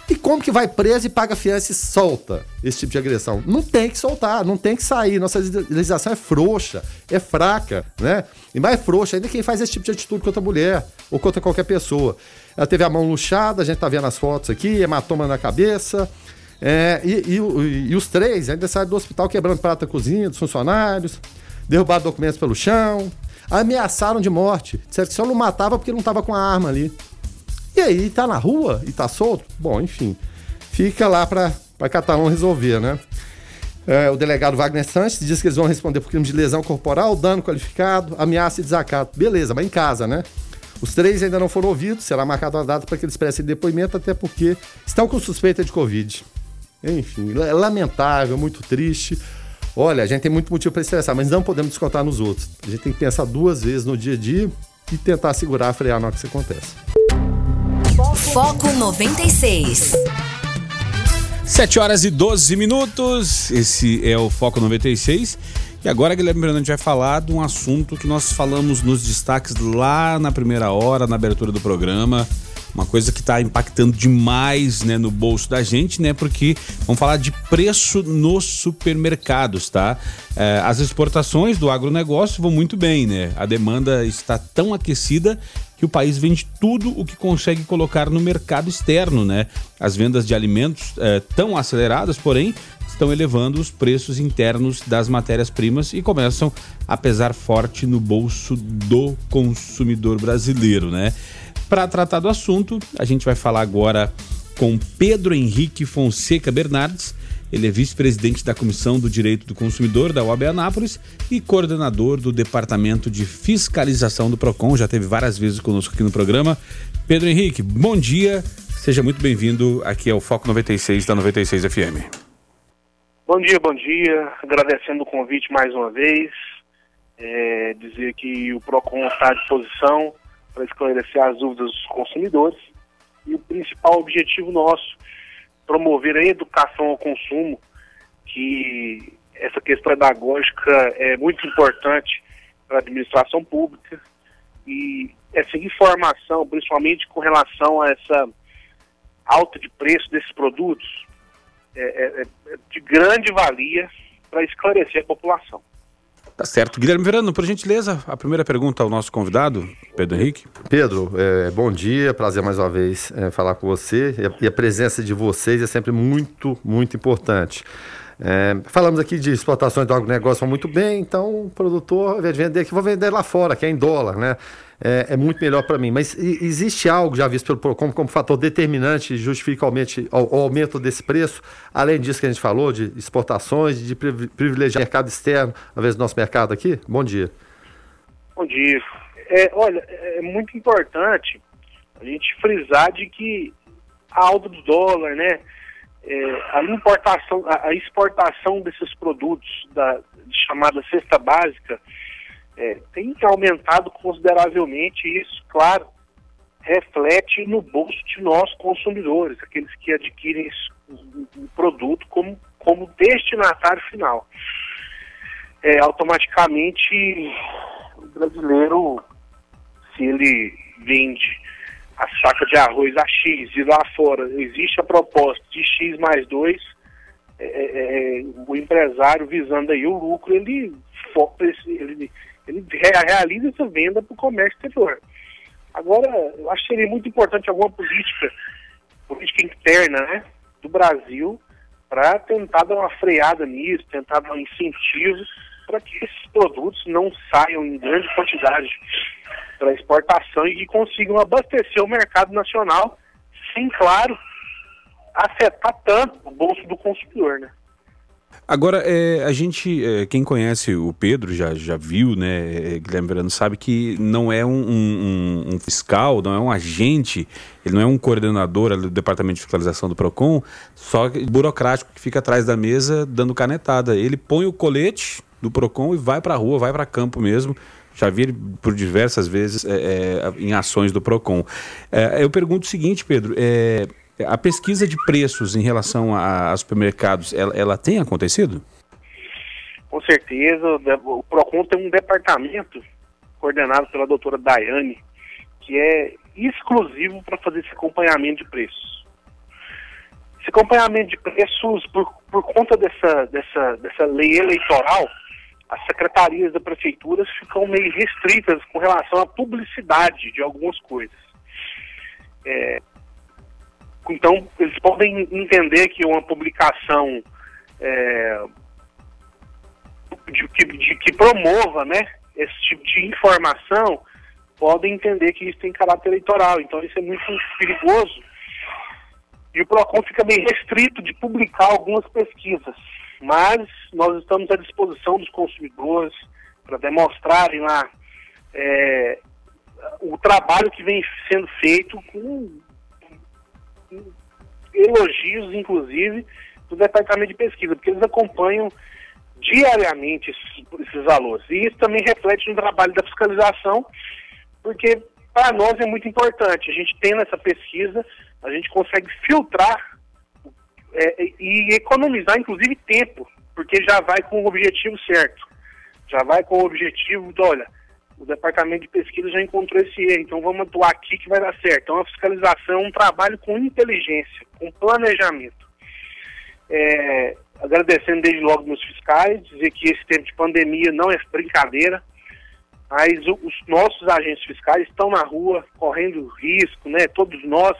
E como que vai preso e paga fiança e solta esse tipo de agressão? Não tem que soltar, não tem que sair. Nossa legislação é frouxa, é fraca, né? E mais frouxa ainda quem faz esse tipo de atitude contra a mulher ou contra qualquer pessoa. Ela teve a mão luxada, a gente tá vendo as fotos aqui, hematoma na cabeça, é, e, e, e, os três ainda saíram do hospital quebrando prata cozinha dos funcionários, derrubaram documentos pelo chão, ameaçaram de morte. Disseram que só não matava porque não estava com a arma ali. E aí, tá na rua e tá solto? Bom, enfim, fica lá para Catalão resolver, né? É, o delegado Wagner Sanches diz que eles vão responder por crime de lesão corporal, dano qualificado, ameaça e desacato. Beleza, mas em casa, né? Os três ainda não foram ouvidos, será marcada uma data para que eles prestem depoimento, até porque estão com suspeita de Covid. Enfim, é lamentável, muito triste. Olha, a gente tem muito motivo para estressar, mas não podemos descontar nos outros. A gente tem que pensar duas vezes no dia a dia e tentar segurar, frear na hora que isso acontece.
Foco 96.
7 horas e 12 minutos. Esse é o Foco 96. E agora, Guilherme Brandão, vai falar de um assunto que nós falamos nos destaques lá na primeira hora, na abertura do programa uma coisa que está impactando demais né, no bolso da gente, né? Porque vamos falar de preço nos supermercados, tá? É, as exportações do agronegócio vão muito bem, né? A demanda está tão aquecida que o país vende tudo o que consegue colocar no mercado externo, né? As vendas de alimentos é, tão aceleradas, porém, estão elevando os preços internos das matérias-primas e começam a pesar forte no bolso do consumidor brasileiro, né? Para tratar do assunto, a gente vai falar agora com Pedro Henrique Fonseca Bernardes. Ele é vice-presidente da Comissão do Direito do Consumidor da OAB Anápolis e coordenador do Departamento de Fiscalização do PROCON. Já teve várias vezes conosco aqui no programa. Pedro Henrique, bom dia. Seja muito bem-vindo aqui ao Foco 96 da 96 FM.
Bom dia, bom dia. Agradecendo o convite mais uma vez. É, dizer que o PROCON está à disposição para esclarecer as dúvidas dos consumidores. E o principal objetivo nosso, promover a educação ao consumo, que essa questão pedagógica é muito importante para a administração pública e essa informação, principalmente com relação a essa alta de preço desses produtos, é, é, é de grande valia para esclarecer a população.
Tá certo. Guilherme Verano, por gentileza, a primeira pergunta ao nosso convidado, Pedro Henrique.
Pedro, é, bom dia, prazer mais uma vez é, falar com você. E a, e a, presença de vocês é sempre muito, muito importante. É, falamos aqui de exportações do agronegócio muito bem, então o produtor, de vender aqui, vou vender lá fora, que é em dólar, né? É, é muito melhor para mim. Mas existe algo já visto pelo PROCON como fator determinante, justificamente, o, aumento desse preço, além disso que a gente falou, de exportações, de privilegiar o mercado externo, ao invés do nosso mercado aqui? Bom dia.
Bom dia. É, olha, é muito importante a gente frisar de que a alta do dólar, né, é, a importação, a, a, exportação desses produtos da chamada cesta básica, é, tem aumentado consideravelmente isso, claro, reflete no bolso de nós consumidores, aqueles que adquirem o produto como, como destinatário final. É, automaticamente, o brasileiro, se ele vende a saca de arroz a X e lá fora existe a proposta de X mais 2, é, é, é, o empresário visando aí o lucro, ele, ele ele realiza essa venda para o comércio exterior. Agora, eu acho que seria muito importante alguma política, política interna, né, do Brasil, para tentar dar uma freada nisso, tentar dar um incentivo para que esses produtos não saiam em grande quantidade para exportação e que consigam abastecer o mercado nacional, sem, claro, afetar tanto o bolso do consumidor, né?
Agora, é, a gente, é, quem conhece o Pedro já, já viu, né, é, Guilherme Verano, sabe que não é um, um, um, fiscal, não é um agente, ele não é um coordenador do Departamento de Fiscalização do PROCON, só burocrático que fica atrás da mesa dando canetada. Ele põe o colete do PROCON e vai para a rua, vai para campo mesmo. Já vi ele por diversas vezes é, é, em ações do PROCON. É, eu pergunto o seguinte, Pedro, é, a pesquisa de preços em relação a, a supermercados, ela, ela tem acontecido?
Com certeza. O PROCON tem um departamento coordenado pela doutora Daiane, que é exclusivo para fazer esse acompanhamento de preços. Esse acompanhamento de preços, por, por conta dessa, dessa, dessa lei eleitoral, as secretarias da prefeitura ficam meio restritas com relação à publicidade de algumas coisas. É, então, eles podem entender que uma publicação é, de, de, de, que promova né, esse tipo de informação, podem entender que isso tem caráter eleitoral. Então, isso é muito perigoso. E o PROCON fica bem restrito de publicar algumas pesquisas. Mas nós estamos à disposição dos consumidores para demonstrarem lá é, o trabalho que vem sendo feito com elogios, inclusive, do Departamento de Pesquisa, porque eles acompanham diariamente esses, esses valores. E isso também reflete no trabalho da fiscalização, porque para nós é muito importante. A gente tem nessa pesquisa, a gente consegue filtrar é, e economizar, inclusive, tempo, porque já vai com o objetivo certo. Já vai com o objetivo de, olha, o departamento de pesquisa já encontrou esse erro, então vamos atuar aqui que vai dar certo. Então a fiscalização é um trabalho com inteligência, com planejamento. É, agradecendo desde logo meus fiscais, dizer que esse tempo de pandemia não é brincadeira, mas os nossos agentes fiscais estão na rua correndo risco, né? Todos nós,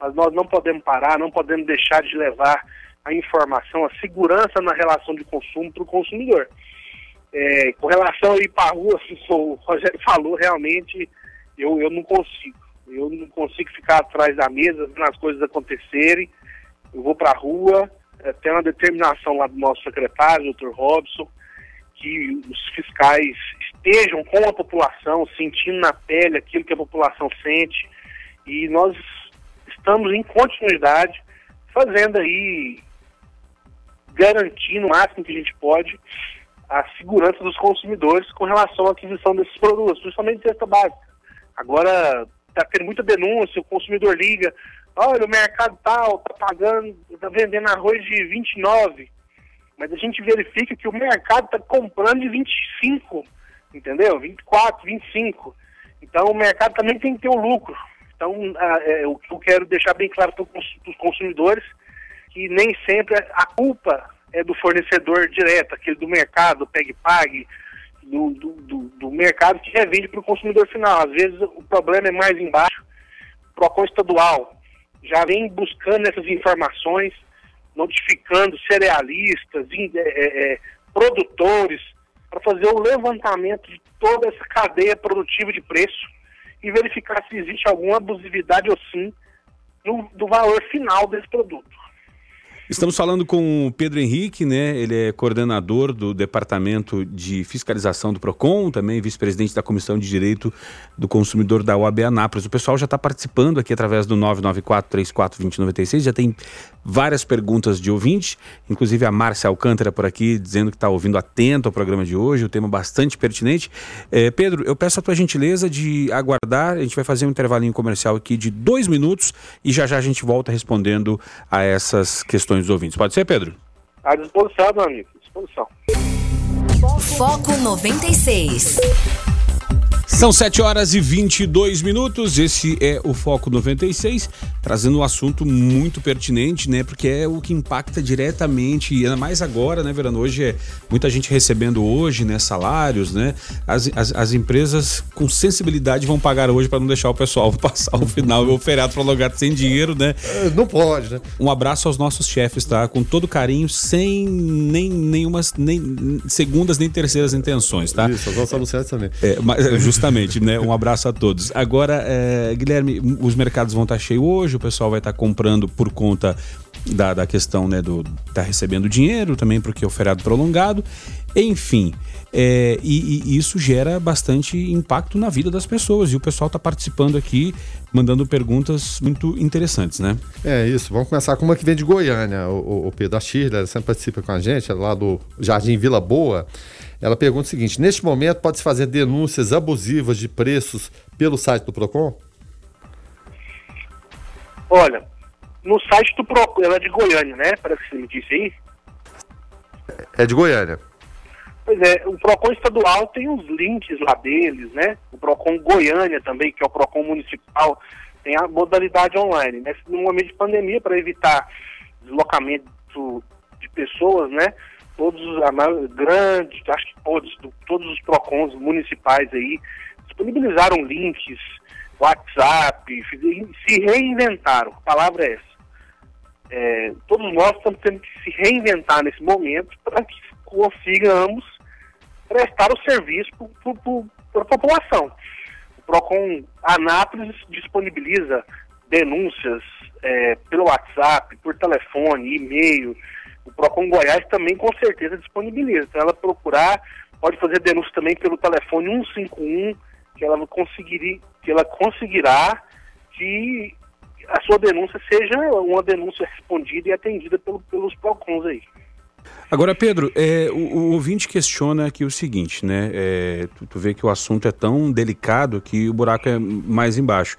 mas nós não podemos parar, não podemos deixar de levar a informação, a segurança na relação de consumo para o consumidor. É, com relação a ir para a rua, o Rogério falou, realmente eu, eu não consigo. Eu não consigo ficar atrás da mesa vendo as coisas acontecerem. Eu vou para a rua, é, tem uma determinação lá do nosso secretário, doutor Robson, que os fiscais estejam com a população, sentindo na pele aquilo que a população sente. E nós estamos em continuidade fazendo aí, garantindo o máximo que a gente pode a segurança dos consumidores com relação à aquisição desses produtos, principalmente cesta básica. Agora está tendo muita denúncia, o consumidor liga, olha, o mercado tal está pagando, está vendendo arroz de 29, mas a gente verifica que o mercado está comprando de 25, entendeu? 24, 25. Então o mercado também tem que ter o um lucro. Então é, o que eu quero deixar bem claro para os consumidores que nem sempre a culpa é do fornecedor direto, aquele do mercado, pegue-pague, do, do, do, do, mercado que revende para o consumidor final. Às vezes o problema é mais embaixo. PROCON estadual já vem buscando essas informações, notificando cerealistas, é, é, é, produtores, para fazer o levantamento de toda essa cadeia produtiva de preço e verificar se existe alguma abusividade ou sim no, do valor final desse produto.
Estamos falando com o Pedro Henrique, né? Ele é coordenador do Departamento de Fiscalização do PROCON, também vice-presidente da Comissão de Direito do Consumidor da OAB Anápolis. O pessoal já está participando aqui através do 994-34-2096, já tem várias perguntas de ouvinte, inclusive a Márcia Alcântara por aqui, dizendo que está ouvindo atento ao programa de hoje, o tema bastante pertinente. É, Pedro, eu peço a tua gentileza de aguardar, a gente vai fazer um intervalinho comercial aqui de dois minutos e já já a gente volta respondendo a essas questões dos ouvintes. Pode ser, Pedro?
À disposição, meu amigo. À disposição.
Foco 96.
São 7 horas e 22 minutos. Esse é o Foco 96, trazendo um assunto muito pertinente, né? Porque é o que impacta diretamente, e ainda mais agora, né, Verano? Hoje é muita gente recebendo hoje, né? Salários, né? As, as, as empresas com sensibilidade vão pagar hoje para não deixar o pessoal passar o final o feriado prolongado sem dinheiro, né?
É, não pode, né?
Um abraço aos nossos chefes, tá? Com todo carinho, sem nem nenhumas, nem segundas nem terceiras intenções, tá?
Isso, nós estamos certos também.
É, mas, justamente Justamente, né? Um abraço a todos. Agora, é, Guilherme, os mercados vão estar cheios hoje, o pessoal vai estar comprando por conta da, da questão, né, do tá recebendo dinheiro também porque é o feriado prolongado. Enfim, é, e, e, isso gera bastante impacto na vida das pessoas. E o pessoal está participando aqui, mandando perguntas muito interessantes, né?
É isso. Vamos começar com uma que vem de Goiânia, o, o Pedro. A Shirley, sempre participa com a gente, é lá do Jardim Vila Boa. Ela pergunta o seguinte: neste momento pode-se fazer denúncias abusivas de preços pelo site do PROCON?
Olha, no site do PROCON, ela é de Goiânia, né? Parece que você me disse aí.
É de Goiânia.
Pois é, o PROCON estadual tem os links lá deles, né? O PROCON Goiânia também, que é o PROCON municipal, tem a modalidade online. Né? No momento de pandemia, para evitar deslocamento de pessoas, né? Todos, a maior, grande, acho que todos, todos os PROCONs municipais aí disponibilizaram links, WhatsApp, se reinventaram, a palavra é essa. É, todos nós estamos tendo que se reinventar nesse momento para que consigamos prestar o serviço para a população. O PROCON Anápolis disponibiliza denúncias é, pelo WhatsApp, por telefone, e-mail, o PROCON Goiás também com certeza disponibiliza. Então ela procurar, pode fazer denúncia também pelo telefone 151, que ela conseguiria, que ela conseguirá que a sua denúncia seja uma denúncia respondida e atendida pelo, pelos PROCONs aí.
Agora, Pedro, é, o, o, ouvinte questiona aqui o seguinte, né? É, tu, tu, vê que o assunto é tão delicado que o buraco é mais embaixo.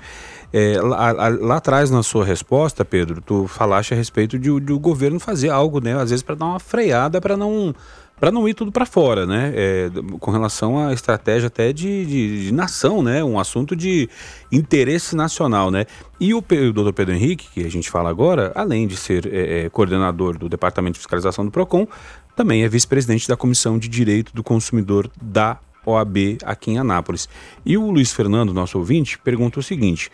É, lá, lá, atrás, na sua resposta, Pedro, tu falaste a respeito de, de o governo fazer algo, né? Às vezes para dar uma freada, para não para não ir tudo para fora, né? É, com relação à estratégia até de, de, de, nação, né? Um assunto de interesse nacional, né? E o, o doutor Pedro Henrique, que a gente fala agora, além de ser é, é, coordenador do Departamento de Fiscalização do PROCON, também é vice-presidente da Comissão de Direito do Consumidor da OAB aqui em Anápolis. E o Luiz Fernando, nosso ouvinte, pergunta o seguinte: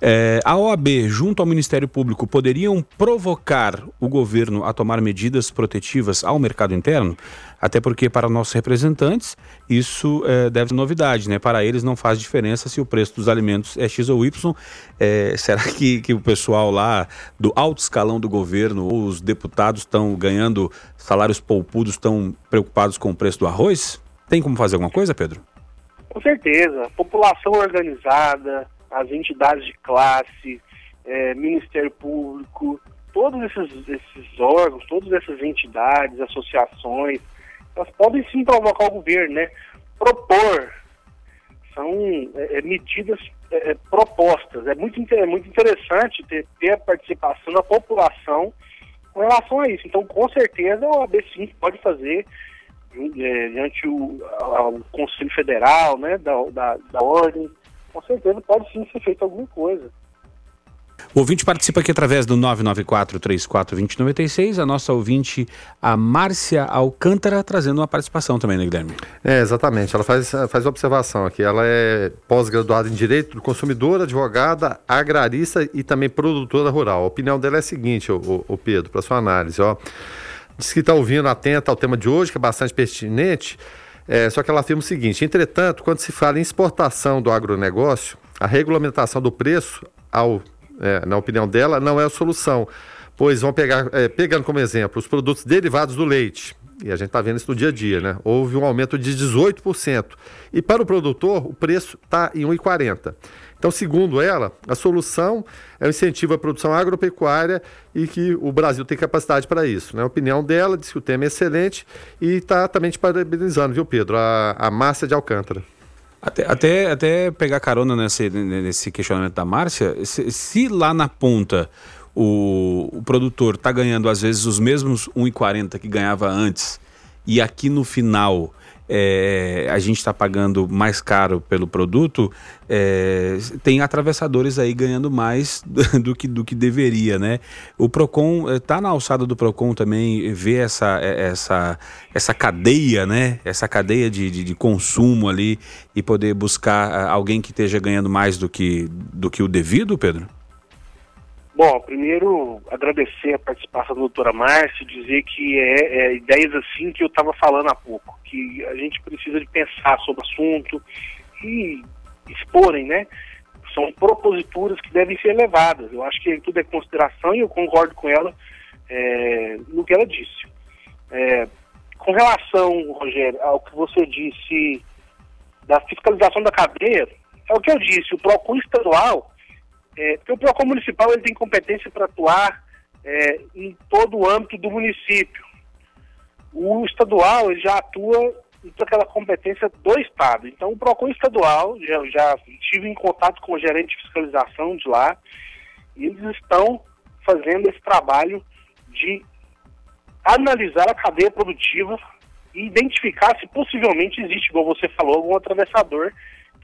é, a OAB, junto ao Ministério Público, poderiam provocar o governo a tomar medidas protetivas ao mercado interno? Até porque, para nossos representantes, isso é, deve ser novidade, né? Para eles não faz diferença se o preço dos alimentos é X ou Y. É, será que, que o pessoal lá do alto escalão do governo, ou os deputados estão ganhando salários poupudos, estão preocupados com o preço do arroz? Tem como fazer alguma coisa, Pedro?
Com certeza. População organizada, as entidades de classe, é, Ministério Público, todos esses, esses órgãos, todas essas entidades, associações, elas podem sim provocar o governo, né? Propor. São é, é medidas é, é, propostas. É muito, é muito interessante ter, ter a participação da população com relação a isso. Então, com certeza, o AB sim pode fazer diante o ao Conselho Federal, né, da, da, da Ordem, com certeza pode sim ser feito alguma coisa.
O ouvinte participa aqui através do 994-34-2096. A nossa ouvinte, a Márcia Alcântara, trazendo uma participação também, né, Guilherme?
É, exatamente. Ela faz, faz observação aqui. Ela é pós-graduada em Direito do Consumidor, advogada, agrarista e também produtora rural. A opinião dela é a seguinte, o, o Pedro, para sua análise. Ó. Diz que está ouvindo atenta ao tema de hoje, que é bastante pertinente. É, só que ela afirma o seguinte: entretanto, quando se fala em exportação do agronegócio, a regulamentação do preço, ao, é, na opinião dela, não é a solução, pois vão pegar, é, pegando como exemplo, os produtos derivados do leite. E a gente está vendo isso no dia a dia, né? Houve um aumento de 18%. E para o produtor, o preço está em 1,40. Então, segundo ela, a solução é o incentivo à produção agropecuária e que o Brasil tem capacidade para isso. Né? A opinião dela diz que o tema é excelente e está também te parabenizando, viu, Pedro? A, a Márcia de Alcântara.
Até, até, até pegar carona nesse, nesse questionamento da Márcia, se, se lá na ponta o, o produtor está ganhando às vezes os mesmos 1,40 que ganhava antes, e aqui no final é, a gente está pagando mais caro pelo produto, é, tem atravessadores aí ganhando mais do que, do que deveria, né? O Procon está é, na alçada do Procon também ver essa, é, essa, essa cadeia, né? Essa cadeia de, de, de consumo ali e poder buscar alguém que esteja ganhando mais do que, do que o devido, Pedro?
Bom, primeiro agradecer a participação da doutora Márcia, dizer que é, é ideias assim que eu estava falando há pouco, que a gente precisa de pensar sobre o assunto e exporem, né? São proposituras que devem ser levadas. Eu acho que tudo é consideração e eu concordo com ela é, no que ela disse. É, com relação, Rogério, ao que você disse da fiscalização da cadeia, é o que eu disse, o PROCON estadual é, porque o PROCON municipal ele tem competência para atuar é, em todo o âmbito do município. O estadual ele já atua com aquela competência do Estado. Então, o PROCON estadual, já, já tive em contato com o gerente de fiscalização de lá, e eles estão fazendo esse trabalho de analisar a cadeia produtiva e identificar se possivelmente existe, como você falou, algum atravessador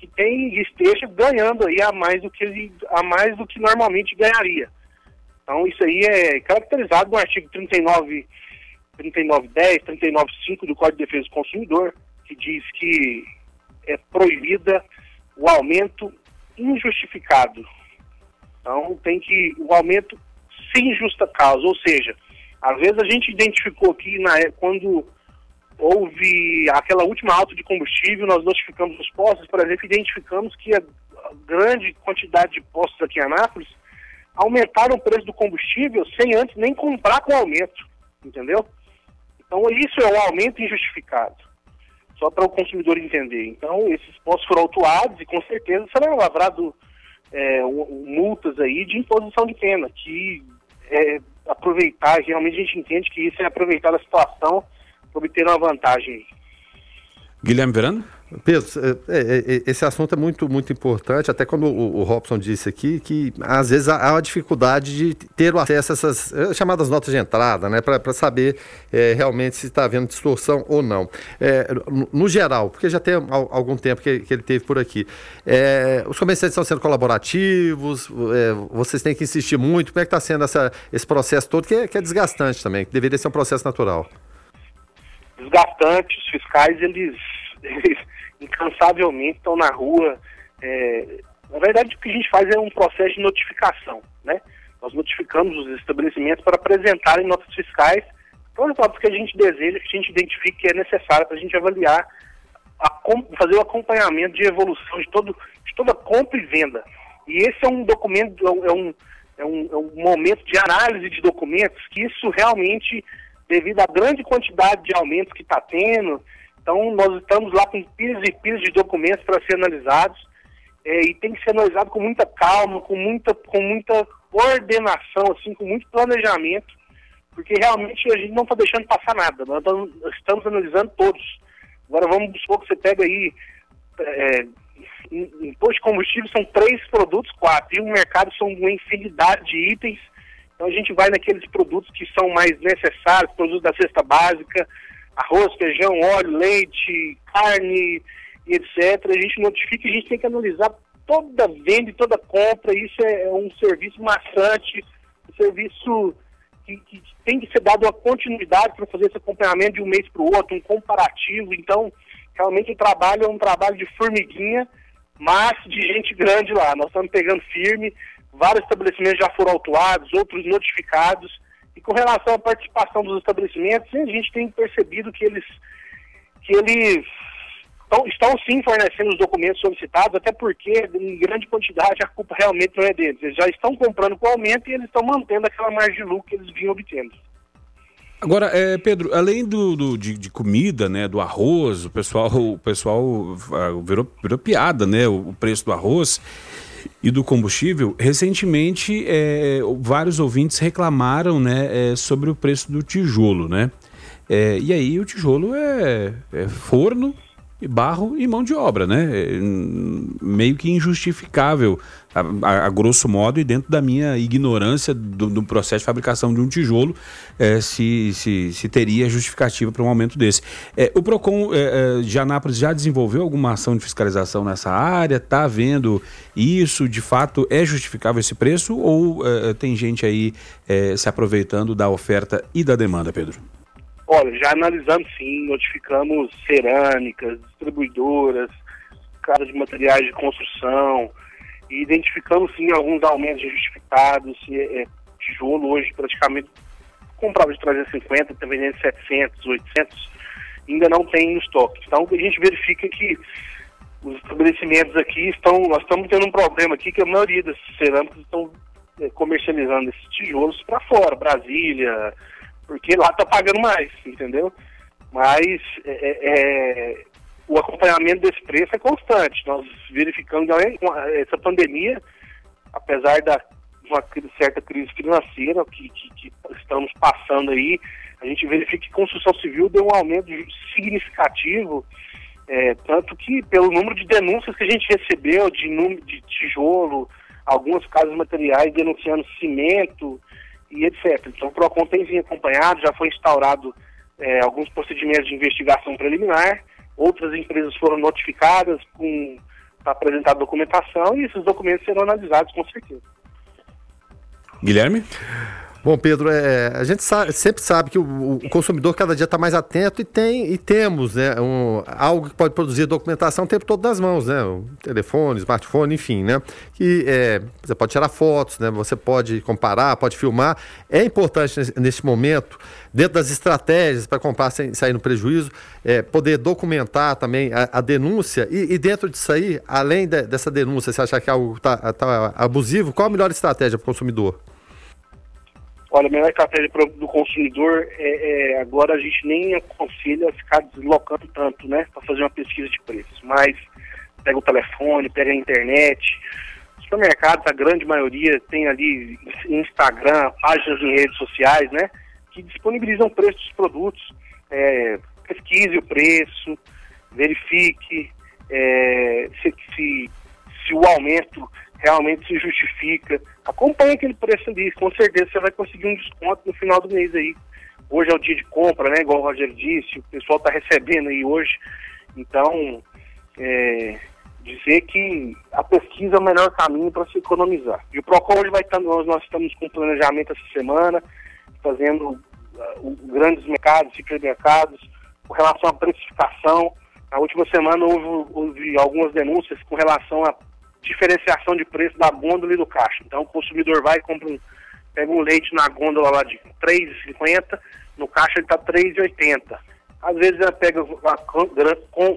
que tem esteja ganhando aí a mais do que ele, a mais do que normalmente ganharia. Então isso aí é caracterizado no artigo 39 3910, 395 do Código de Defesa do Consumidor, que diz que é proibida o aumento injustificado. Então tem que o aumento sem justa causa, ou seja, às vezes a gente identificou aqui na quando houve aquela última alta de combustível, nós notificamos os postos, por exemplo, identificamos que a grande quantidade de postos aqui em Anápolis aumentaram o preço do combustível sem antes nem comprar com aumento, entendeu? Então isso é um aumento injustificado, só para o consumidor entender. Então esses postos foram autuados e com certeza será lavrado é, multas aí de imposição de pena, que é aproveitar, realmente a gente entende que isso é aproveitar a situação obter uma vantagem.
Guilherme Verano?
Pedro, é, é, é, esse assunto é muito, muito importante, até quando o, o Robson disse aqui que às vezes há uma dificuldade de ter o acesso a essas é, chamadas notas de entrada, né, para saber é, realmente se está havendo distorção ou não. É, no, no, geral, porque já tem algum tempo que, que ele teve por aqui, os comerciantes estão sendo colaborativos, vocês têm que insistir muito, como é que está sendo essa, esse processo todo, que é, que é desgastante também, que deveria ser um processo natural?
Desgastante, os fiscais, eles, eles incansavelmente estão na rua. É, na verdade, o que a gente faz é um processo de notificação, né? Nós notificamos os estabelecimentos para apresentarem notas fiscais para os que a gente deseja, que a gente identifique que é necessário para a gente avaliar, a, fazer o acompanhamento de evolução de, todo, de toda compra e venda. E esse é um documento, é um, é um, é um momento de análise de documentos que isso realmente, devido à grande quantidade de aumentos que está tendo, então, nós estamos lá com pilhas e pilhas de documentos para ser analisados. É, e tem que ser analisado com muita calma, com muita, com muita coordenação, assim, com muito planejamento, porque realmente a gente não está deixando passar nada, nós estamos analisando todos. Agora vamos supor que você pega aí, é, imposto de combustível são três produtos, quatro, e o mercado são uma infinidade de itens, então a gente vai naqueles produtos que são mais necessários, produtos da cesta básica, arroz, feijão, óleo, leite, carne e etc. A gente notifica e a gente tem que analisar toda venda e toda compra. Isso é, é um serviço maçante, um serviço que, que tem que ser dado uma continuidade para fazer esse acompanhamento de um mês para o outro, um comparativo. Então, realmente o trabalho é um trabalho de formiguinha, mas de gente grande lá. Nós estamos pegando firme, vários estabelecimentos já foram autuados, outros notificados. E com relação à participação dos estabelecimentos, a gente tem percebido que eles, que eles estão, estão sim fornecendo os documentos solicitados, até porque em grande quantidade a culpa realmente não é deles. Eles já estão comprando com aumento e eles estão mantendo aquela margem de lucro que eles vinham obtendo.
Agora, é, Pedro, além do, do de, de, comida, né, do arroz, o pessoal, o pessoal ah, virou, virou piada, né, o, o preço do arroz e do combustível, recentemente é, vários ouvintes reclamaram né, é, sobre o preço do tijolo, né? É, e aí o tijolo é, é forno, barro e mão de obra, né? É, meio que injustificável a, a, grosso modo, e dentro da minha ignorância do, do processo de fabricação de um tijolo, é, se, se, se, teria justificativa para um aumento desse. É, o PROCON é, é, de Anápolis já desenvolveu alguma ação de fiscalização nessa área? Está vendo isso? De fato, é justificável esse preço? Ou é, tem gente aí se aproveitando da oferta e da demanda, Pedro?
Olha, já analisamos sim, notificamos cerâmicas, distribuidoras, casas de materiais de construção, e identificamos sim alguns aumentos justificados. É, é, tijolo hoje praticamente comprava de 350, está vendendo 700, 800, ainda não tem no estoque. Então a gente verifica que os estabelecimentos aqui estão, nós estamos tendo um problema aqui que a maioria das cerâmicas estão é, comercializando esses tijolos para fora, Brasília, porque lá está pagando mais, entendeu? Mas é, é, é o acompanhamento desse preço é constante. Nós verificamos essa pandemia, apesar da uma certa crise financeira que, que, que, estamos passando aí, a gente verifica que construção civil deu um aumento significativo, é, tanto que pelo número de denúncias que a gente recebeu de de tijolo, algumas casas materiais denunciando cimento e etc. Então o PROCON tem vindo acompanhado, já foi instaurado é, alguns procedimentos de investigação preliminar, outras empresas foram notificadas para apresentar documentação e esses documentos serão analisados com certeza.
Guilherme?
Bom, Pedro, é, a gente sabe, sempre sabe que o, o, consumidor cada dia está mais atento e tem e temos né, um, algo que pode produzir documentação o tempo todo nas mãos, né? O telefone, smartphone, enfim, né? Que é, você pode tirar fotos, né? Você pode comparar, pode filmar. É importante nesse momento, dentro das estratégias para comprar sem sair no prejuízo, é, poder documentar também a, a denúncia e, e, dentro disso aí, além de, dessa denúncia, você achar que algo está tá abusivo, qual a melhor estratégia para o consumidor?
Olha, a melhor estratégia do consumidor é, é, agora a gente nem aconselha ficar deslocando tanto, né, para fazer uma pesquisa de preços, mas pega o telefone, pega a internet. Os supermercados, a grande maioria, tem ali Instagram, páginas em redes sociais, né, que disponibilizam o preço dos produtos. É, pesquise o preço, verifique, é, se, se, se o aumento realmente se justifica. Acompanhe aquele preço ali, com certeza você vai conseguir um desconto no final do mês aí. Hoje é o dia de compra, né? Igual o Roger disse, o pessoal está recebendo aí hoje. Então, é, dizer que a pesquisa é o melhor caminho para se economizar. E o PROCON hoje vai estar, nós, nós estamos com planejamento essa semana, fazendo uh, grandes mercados, supermercados, com relação à precificação. Na última semana houve, houve algumas denúncias com relação à diferenciação de preço da gôndola e do caixa. Então o consumidor vai e compra um, pega um leite na gôndola lá de R$ 3,50, no caixa ele está R$ 3,80. Às vezes ela pega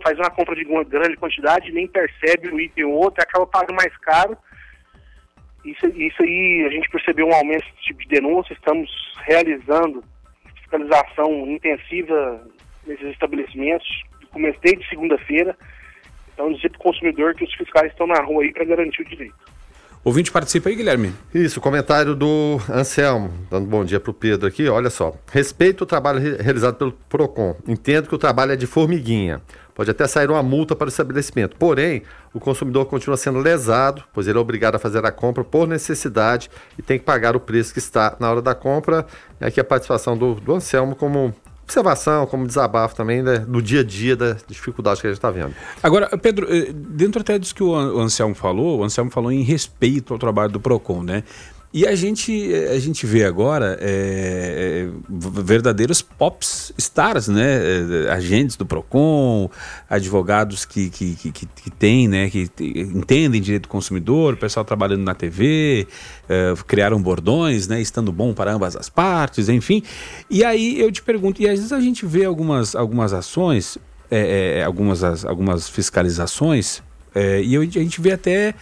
faz uma compra de grande quantidade, nem percebe um item ou outro e acaba pagando mais caro. Isso, isso aí a gente percebeu um aumento desse tipo de denúncia, estamos realizando fiscalização intensiva nesses estabelecimentos, comecei de segunda-feira. Então dizer para o consumidor que os fiscais estão na rua aí para garantir o direito.
Ouvinte participa aí, Guilherme.
Isso, comentário do Anselmo, dando bom dia para o Pedro aqui. Olha só, respeito o trabalho realizado pelo PROCON. Entendo que o trabalho é de formiguinha. Pode até sair uma multa para o estabelecimento. Porém, o consumidor continua sendo lesado, pois ele é obrigado a fazer a compra por necessidade e tem que pagar o preço que está na hora da compra. E aqui a participação do, do Anselmo como observação, como desabafo também né, do dia a dia da dificuldade que a gente está vendo.
Agora, Pedro, eh, dentro até disso que o Anselmo falou, o Anselmo falou em respeito ao trabalho do PROCON, né? E a gente, a gente vê agora é, verdadeiros pops stars, né? Agentes do PROCON, advogados que, que, que, que têm, né? Que entendem direito do consumidor, pessoal trabalhando na TV, é, criaram bordões, né? Estando bom para ambas as partes, enfim. E aí eu te pergunto, e às vezes a gente vê algumas, algumas ações, é, algumas, algumas fiscalizações, é, e a gente vê até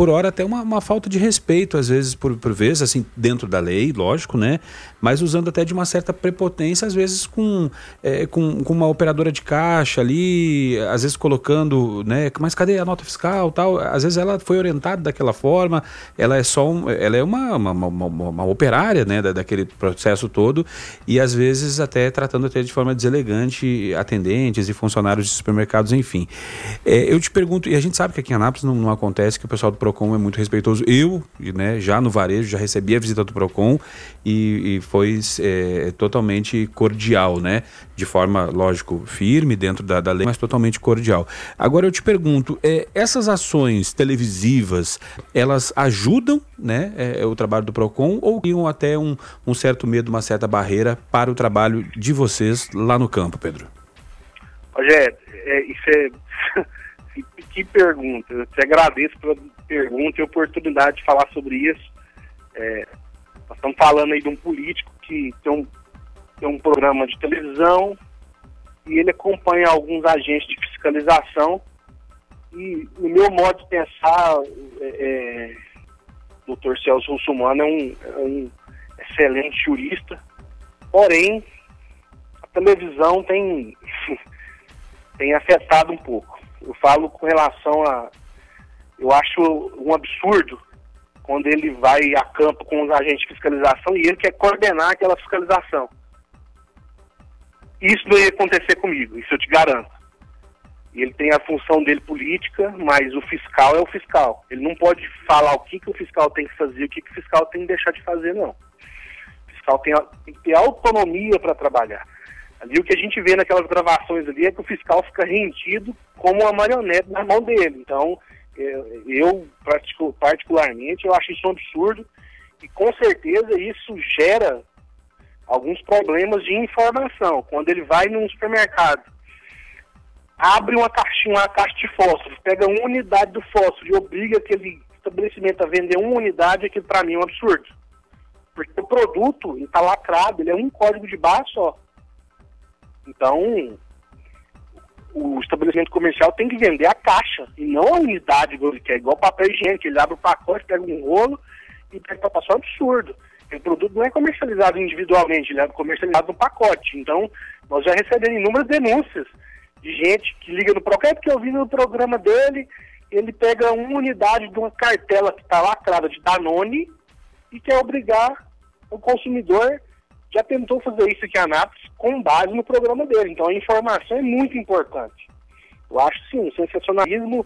por hora até uma, uma falta de respeito, às vezes, por, por vezes, assim, dentro da lei, lógico, né? Mas usando até de uma certa prepotência, às vezes com, é, com, com, uma operadora de caixa ali, às vezes colocando, né? Mas cadê a nota fiscal tal? Às vezes ela foi orientada daquela forma, ela é só um, ela é uma, uma, uma, uma operária, né? Da, daquele processo todo, e às vezes até tratando até de forma deselegante atendentes e funcionários de supermercados, enfim. É, eu te pergunto, e a gente sabe que aqui em Anápolis não, não acontece que o pessoal do PROCON é muito respeitoso. Eu, né, já no varejo, já recebi a visita do PROCON e, e foi é, totalmente cordial, né? De forma, lógico, firme dentro da, da lei, mas totalmente cordial. Agora eu te pergunto, é, essas ações televisivas, elas ajudam né, é, o trabalho do PROCON ou criam até um, um certo medo, uma certa barreira para o trabalho de vocês lá no campo, Pedro?
Rogério, é, isso é que pergunta. Eu te agradeço pela pergunta e oportunidade de falar sobre isso. É, nós estamos falando aí de um político que tem um, tem um programa de televisão e ele acompanha alguns agentes de fiscalização. E, no meu modo de pensar, é, é, o doutor Celso Russumano é um, é um excelente jurista, porém, a televisão tem, tem afetado um pouco. Eu falo com relação a. Eu acho um absurdo quando ele vai a campo com os agentes de fiscalização e ele quer coordenar aquela fiscalização. Isso não ia acontecer comigo, isso eu te garanto. Ele tem a função dele política, mas o fiscal é o fiscal. Ele não pode falar o que, que o fiscal tem que fazer, o que, que o fiscal tem que deixar de fazer, não. O fiscal tem, tem que ter autonomia para trabalhar. Ali o que a gente vê naquelas gravações ali é que o fiscal fica rendido como uma marionete na mão dele. Então, eu, particularmente, eu acho isso um absurdo e com certeza isso gera alguns problemas de informação. Quando ele vai num supermercado, abre uma caixinha, uma caixa de fósforo, pega uma unidade do fósforo e obriga aquele estabelecimento a vender uma unidade, aquilo para mim é um absurdo. Porque o produto está lacrado, ele é um código de barra só. Então, o estabelecimento comercial tem que vender a caixa e não a unidade que é igual papel higiênico. Ele abre o pacote, pega um rolo e pega para passar um absurdo. O produto não é comercializado individualmente, ele é comercializado no pacote. Então, nós já recebemos inúmeras denúncias de gente que liga no programa, é porque eu vi no programa dele, ele pega uma unidade de uma cartela que está lacrada de Danone e quer obrigar o consumidor já tentou fazer isso aqui em Anápolis com base no programa dele. Então a informação é muito importante. Eu acho sim, um sensacionalismo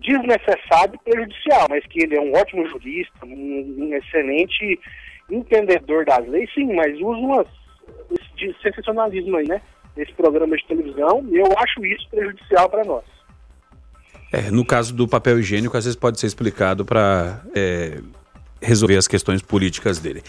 desnecessário e prejudicial, mas que ele é um ótimo jurista, um, um excelente entendedor das leis, sim, mas usa umas, esse sensacionalismo aí, né? Nesse programa de televisão, e eu acho isso prejudicial para nós.
É, no caso do papel higiênico, às vezes pode ser explicado para é, resolver as questões políticas dele.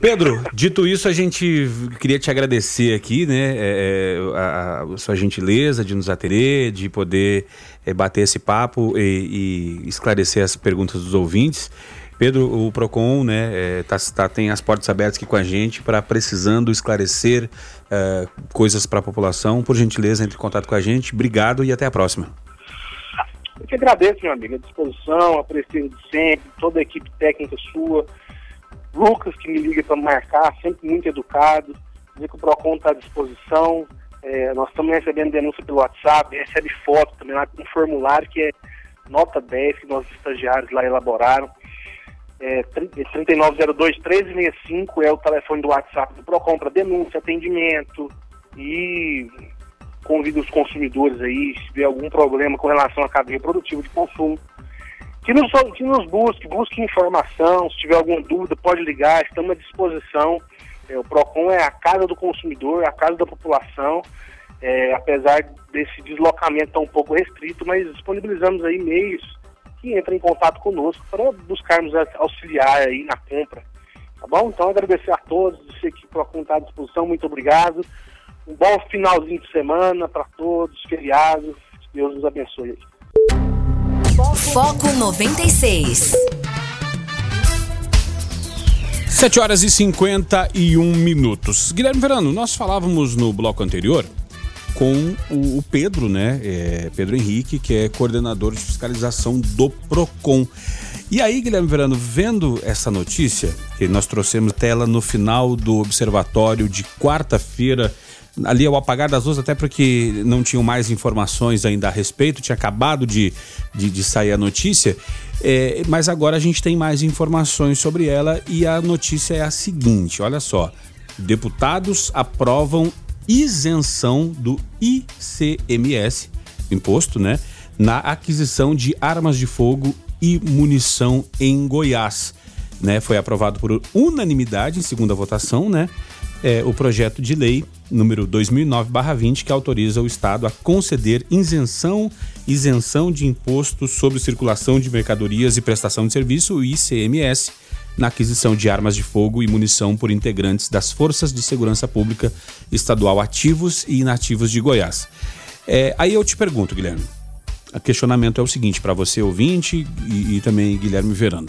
Pedro, dito isso, a gente queria te agradecer aqui, né, é, é a, a, sua gentileza de nos atender, de poder é, bater esse papo e, e, esclarecer as perguntas dos ouvintes. Pedro, o Procon, né, é, tá, tá, tem as portas abertas aqui com a gente para precisando esclarecer é, coisas para a população. Por gentileza, entre em contato com a gente. Obrigado e até a próxima.
Que agradeço, meu amigo, a disposição, a presença de sempre, toda a equipe técnica sua. Lucas, que me liga para marcar, sempre muito educado. Dizer que o PROCON está à disposição. É, nós estamos recebendo denúncia pelo WhatsApp, recebe foto também lá com um formulário que é nota 10 que nossos estagiários lá elaboraram. É, 3902-1365 é o telefone do WhatsApp do PROCON para denúncia, atendimento e convido os consumidores aí, se tiver algum problema com relação à cadeia produtiva de consumo, que nos, que nos busque, busque informação, se tiver alguma dúvida pode ligar, estamos à disposição. É, o PROCON é a casa do consumidor, a casa da população, é, apesar desse deslocamento estar um pouco restrito, mas disponibilizamos aí meios que entrem em contato conosco para buscarmos auxiliar aí na compra. Tá bom? Então agradecer a todos, dizer que o PROCON está à disposição, muito obrigado. Um bom finalzinho de semana para todos, feriado. Deus nos abençoe.
Foco 96.
7 horas e 51 minutos. Guilherme Verano, nós falávamos no bloco anterior com o Pedro, né? É, Pedro Henrique, que é coordenador de fiscalização do PROCON. E aí, Guilherme Verano, vendo essa notícia, que nós trouxemos tela no final do observatório de quarta-feira ali ao apagar das luzes, até porque não tinham mais informações ainda a respeito, tinha acabado de, de, de sair a notícia, é, mas agora a gente tem mais informações sobre ela e a notícia é a seguinte: olha só. Deputados aprovam isenção do ICMS, imposto, né? Na aquisição de armas de fogo e munição em Goiás. Né, foi aprovado por unanimidade em segunda votação, né? É, o projeto de lei número 2009/20 que autoriza o Estado a conceder isenção isenção de imposto sobre circulação de mercadorias e prestação de serviço, o ICMS, na aquisição de armas de fogo e munição por integrantes das Forças de Segurança Pública Estadual ativos e inativos de Goiás. É, aí eu te pergunto, Guilherme. O questionamento é o seguinte para você ouvinte e, e, também Guilherme Verano.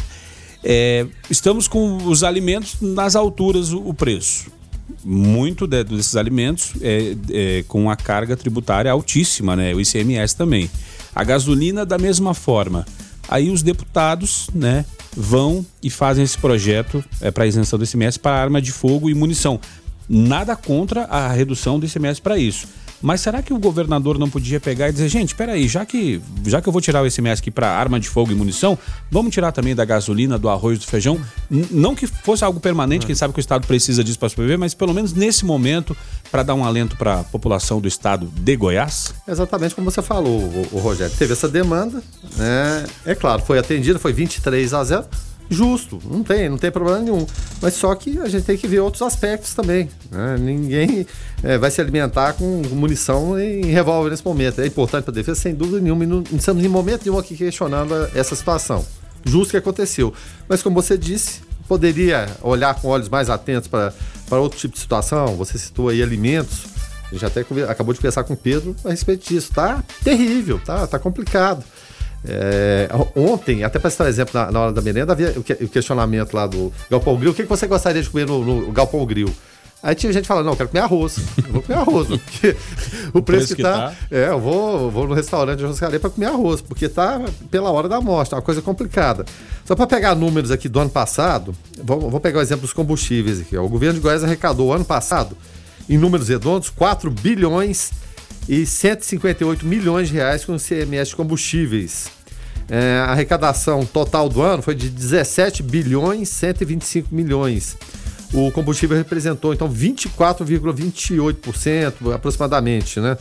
É, estamos com os alimentos nas alturas o, o preço muito de, desses alimentos é, é, com a carga tributária altíssima, né? O ICMS também. A gasolina da mesma forma. Aí os deputados, né, vão e fazem esse projeto é, para isenção do ICMS para arma de fogo e munição. Nada contra a redução do ICMS para isso. Mas será que o governador não podia pegar e dizer, gente, espera aí, já que, já que eu vou tirar o ICMS aqui para arma de fogo e munição, vamos tirar também da gasolina, do arroz, do feijão? N não que fosse algo permanente, quem sabe que o Estado precisa disso para sobreviver, mas pelo menos nesse momento, para dar um alento para a população do Estado de Goiás?
Exatamente como você falou, o, o Rogério. Teve essa demanda, né? É claro, foi atendida, foi 23 a 0 justo, não tem, não tem problema nenhum. Mas só que a gente tem que ver outros aspectos também. Né? Ninguém é, vai se alimentar com munição em revólver nesse momento. É importante para a defesa, sem dúvida nenhuma, e não, estamos em momento nenhum aqui questionando essa situação. Justo que aconteceu. Mas como você disse, poderia olhar com olhos mais atentos para outro tipo de situação. Você citou aí alimentos. A gente até acabou de conversar com o Pedro a respeito disso. Tá terrível, tá, tá complicado. É, ontem, até para citar um exemplo, na, na, hora da merenda, havia o, que, o, questionamento lá do Galpão Grill. O que, que você gostaria de comer no, no Galpão Grill? Aí tinha gente falando, não, eu quero comer arroz. Eu vou comer arroz, porque o, preço, que, que tá, tá, É, eu vou, vou no restaurante de roscaria para comer arroz, porque tá pela hora da amostra, uma coisa complicada. Só para pegar números aqui do ano passado, vou, vou pegar o exemplo dos combustíveis aqui. Ó. O governo de Goiás arrecadou ano passado, em números redondos, 4 bilhões e 158 milhões de reais com o CMS de combustíveis. É, a arrecadação total do ano foi de 17 bilhões 125 milhões. O combustível representou então 24,28% aproximadamente, né?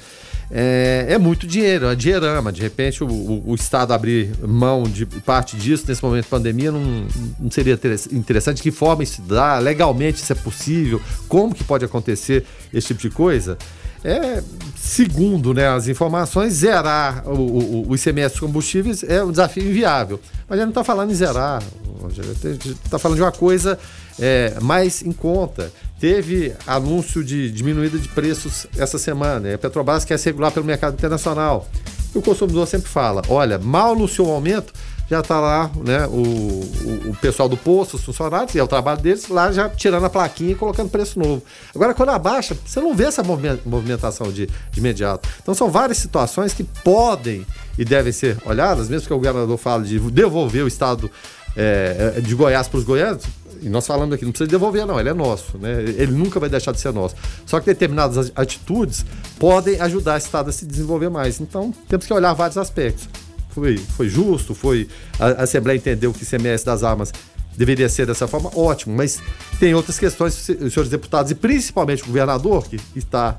é, é muito dinheiro, é dinheirama. De repente, o, o, Estado abrir mão de parte disso nesse momento de pandemia não, não seria interessante? De que forma isso dá? Legalmente isso é possível? Como que pode acontecer esse tipo de coisa? É, segundo né, as informações, zerar o, o, o ICMS combustíveis é um desafio inviável. Mas a gente não está falando em zerar, a gente está falando de uma coisa é, mais em conta. Teve anúncio de diminuída de preços essa semana. A Petrobras quer se regular pelo mercado internacional. E o consumidor sempre fala: olha, mal no seu aumento, já está lá né, o, o, o, pessoal do posto, os funcionários, e é o trabalho deles, lá já tirando a plaquinha e colocando preço novo. Agora, quando abaixa, você não vê essa movimentação de, de imediato. Então, são várias situações que podem e devem ser olhadas, mesmo que o governador fale de devolver o estado é, de Goiás para os goianos, e nós falamos aqui, não precisa devolver, não, ele é nosso, né? Ele nunca vai deixar de ser nosso. Só que determinadas atitudes podem ajudar esse Estado a se desenvolver mais. Então, temos que olhar vários aspectos. Foi, foi justo, foi. A, a Assembleia entendeu que o ICMS das armas deveria ser dessa forma, ótimo, mas tem outras questões, senhores deputados e principalmente o governador, que está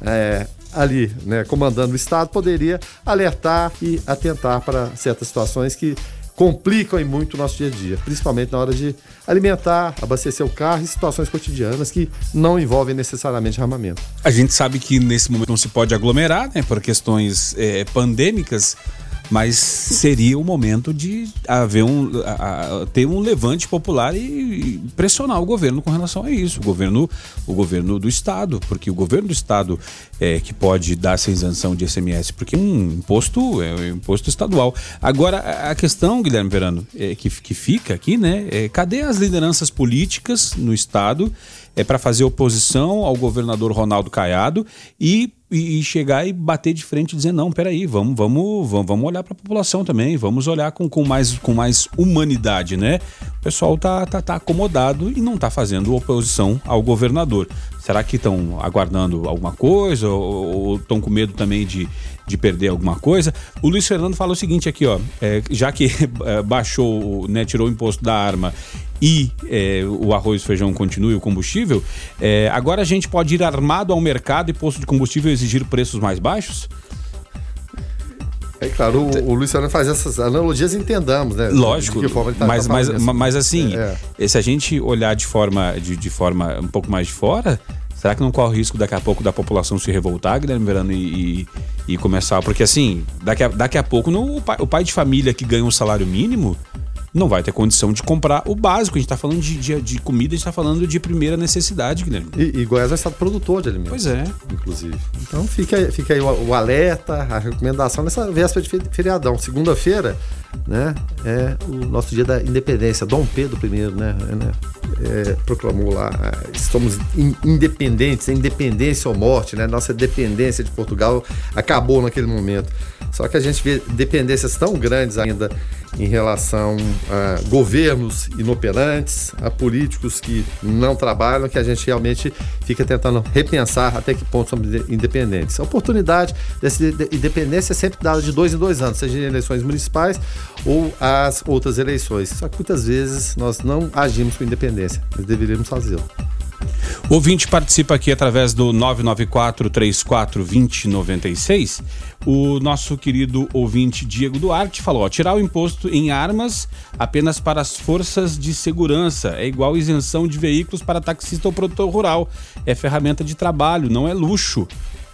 é, ali né, comandando o Estado, poderia alertar e atentar para certas situações que complicam muito o nosso dia a dia, principalmente na hora de alimentar, abastecer o carro e situações cotidianas que não envolvem necessariamente armamento.
A gente sabe que nesse momento não se pode aglomerar, né, por questões é, pandêmicas, mas seria o momento de haver um, a, a, ter um levante popular e, pressionar o governo com relação a isso, o governo, o governo do estado, porque o governo do estado é que pode dar essa isenção de SMS, porque um imposto é um imposto estadual. Agora a questão, Guilherme Verano, é, que, que fica aqui, né? É, cadê as lideranças políticas no estado? É para fazer oposição ao governador Ronaldo Caiado e, e, chegar e bater de frente e dizer não, peraí, vamos, vamos, vamos, vamos olhar para a população também, vamos olhar com, com, mais, com mais humanidade, né? O pessoal tá, tá, tá acomodado e não está fazendo oposição ao governador. Será que estão aguardando alguma coisa ou estão com medo também de, de perder alguma coisa? O Luiz Fernando fala o seguinte aqui, ó, é, já que é, baixou, né, tirou o imposto da arma e é, o arroz e feijão continue o combustível, é, agora a gente pode ir armado ao mercado e posto de combustível exigir preços mais baixos?
É claro, o, o Luiz Fernando faz essas analogias entendamos, né?
Lógico, tá, mas, tá mas, mas assim, é, é. se a gente olhar de forma, de, de forma um pouco mais de fora, será que não corre o risco daqui a pouco da população se revoltar, Guilherme Verano, e, e, e começar? Porque assim, daqui a, daqui a pouco não, o, pai, o pai de família que ganha um salário mínimo não vai ter condição de comprar o básico. A gente está falando de, de, de, comida, a gente está falando de primeira necessidade, Guilherme.
E, e Goiás é estado produtor de alimentos.
Pois é.
Inclusive. Então fica aí, fica aí o, o alerta, a recomendação nessa véspera de feriadão. Segunda-feira, né, é o nosso dia da independência. Dom Pedro I, né, né é, proclamou lá, estamos in, independentes, independência ou morte, né? Nossa dependência de Portugal acabou naquele momento. Só que a gente vê dependências tão grandes ainda em relação a governos inoperantes, a políticos que não trabalham, que a gente realmente fica tentando repensar até que ponto somos independentes. A oportunidade dessa independência é sempre dada de dois em dois anos, seja em eleições municipais ou as outras eleições. Só que muitas vezes nós não agimos com independência, mas deveríamos fazê-lo.
O ouvinte participa aqui através do 994 34 2096. O nosso querido ouvinte Diego Duarte falou: ó, tirar o imposto em armas apenas para as forças de segurança é igual isenção de veículos para taxista ou produtor rural. É ferramenta de trabalho, não é luxo.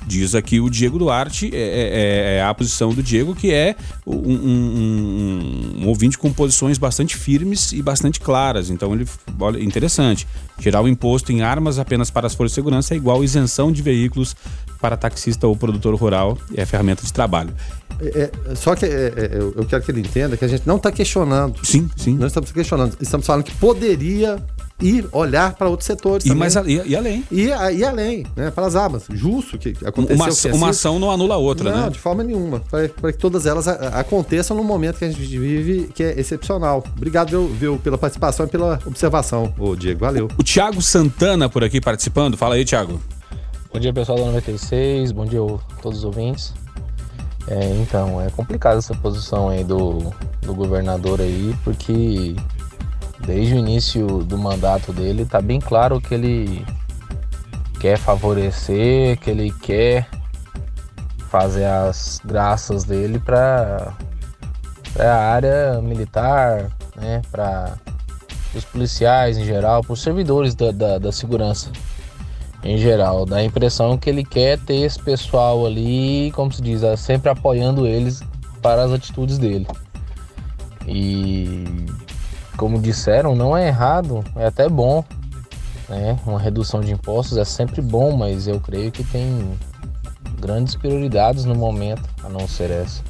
Diz aqui o Diego Duarte, é, é, é, a posição do Diego, que é um, um, um, ouvinte com posições bastante firmes e bastante claras. Então, ele olha, interessante. Tirar o imposto em armas apenas para as forças de segurança é igual isenção de veículos para taxista ou produtor rural, é ferramenta de trabalho.
É, é, só que é, é, eu quero que ele entenda que a gente não está questionando.
Sim, sim.
Nós estamos questionando. Estamos falando que poderia e olhar para outros setores
e
também.
Mais a, e, e, além.
E, e além, né? Para as armas. Justo que aconteceu.
Uma, que uma ação não anula a outra,
não,
né?
Não, de forma nenhuma. Para que todas elas aconteçam no momento que a gente vive, que é excepcional. Obrigado viu, viu, pela participação e pela observação, ô Diego. Valeu.
O, o Tiago Santana por aqui participando. Fala aí, Tiago.
Bom dia, pessoal da 96. Bom dia a todos os ouvintes. É, então, é complicado essa posição aí do, do governador aí, porque desde o início do mandato dele, está bem claro que ele quer favorecer, que ele quer fazer as graças dele para a área militar, né, para os policiais em geral, para os servidores da, da, da, segurança em geral. Dá a impressão que ele quer ter esse pessoal ali, como se diz, sempre apoiando eles para as atitudes dele. E como disseram, não é errado, é até bom. Né? Uma redução de impostos é sempre bom, mas eu creio que tem grandes prioridades no momento, a não ser essa.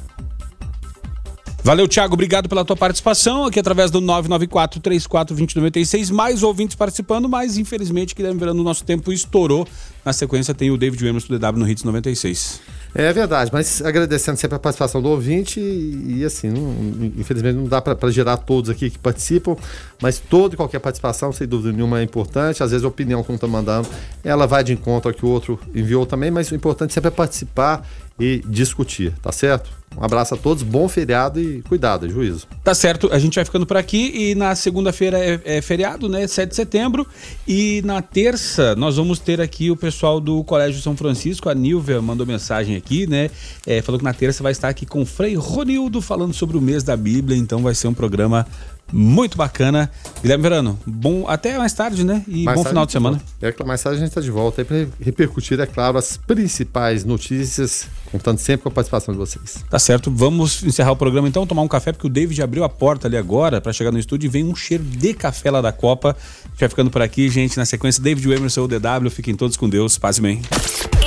Valeu, Thiago. Obrigado pela tua participação aqui através do 994-34-2096. Mais ouvintes participando, mas infelizmente, que verando o nosso tempo estourou. Na sequência tem o David Emerson do DW no Hits 96.
É verdade, mas agradecendo sempre a participação do ouvinte e, e assim, não, infelizmente não dá para gerar todos aqui que participam, mas toda e qualquer participação, sem dúvida nenhuma, é importante. Às vezes a opinião que um está mandando, ela vai de encontro ao que o outro enviou também, mas o importante sempre é participar e discutir, tá certo? Um abraço a todos, bom feriado e cuidado, juízo.
Tá certo, a gente vai ficando por aqui e na segunda-feira é, é, feriado, né? 7 de setembro. E na terça nós vamos ter aqui o pessoal do Colégio São Francisco. A Nilvia mandou mensagem aqui, né? É, falou que na terça vai estar aqui com o Frei Ronildo falando sobre o mês da Bíblia. Então vai ser um programa muito bacana. Guilherme Verano, bom até mais tarde, né? E mais bom final de semana.
É, mais tarde a gente está de volta aí para repercutir, é claro, as principais notícias, contando sempre com a participação de vocês.
Tá certo. Vamos encerrar o programa então, tomar um café, porque o David abriu a porta ali agora para chegar no estúdio e vem um cheiro de café lá da Copa. A gente vai ficando por aqui, gente. Na sequência, David Emerson, o DW. Fiquem todos com Deus. Paz e bem.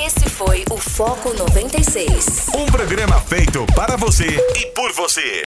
Esse foi o Foco 96.
Um programa feito para você e por você.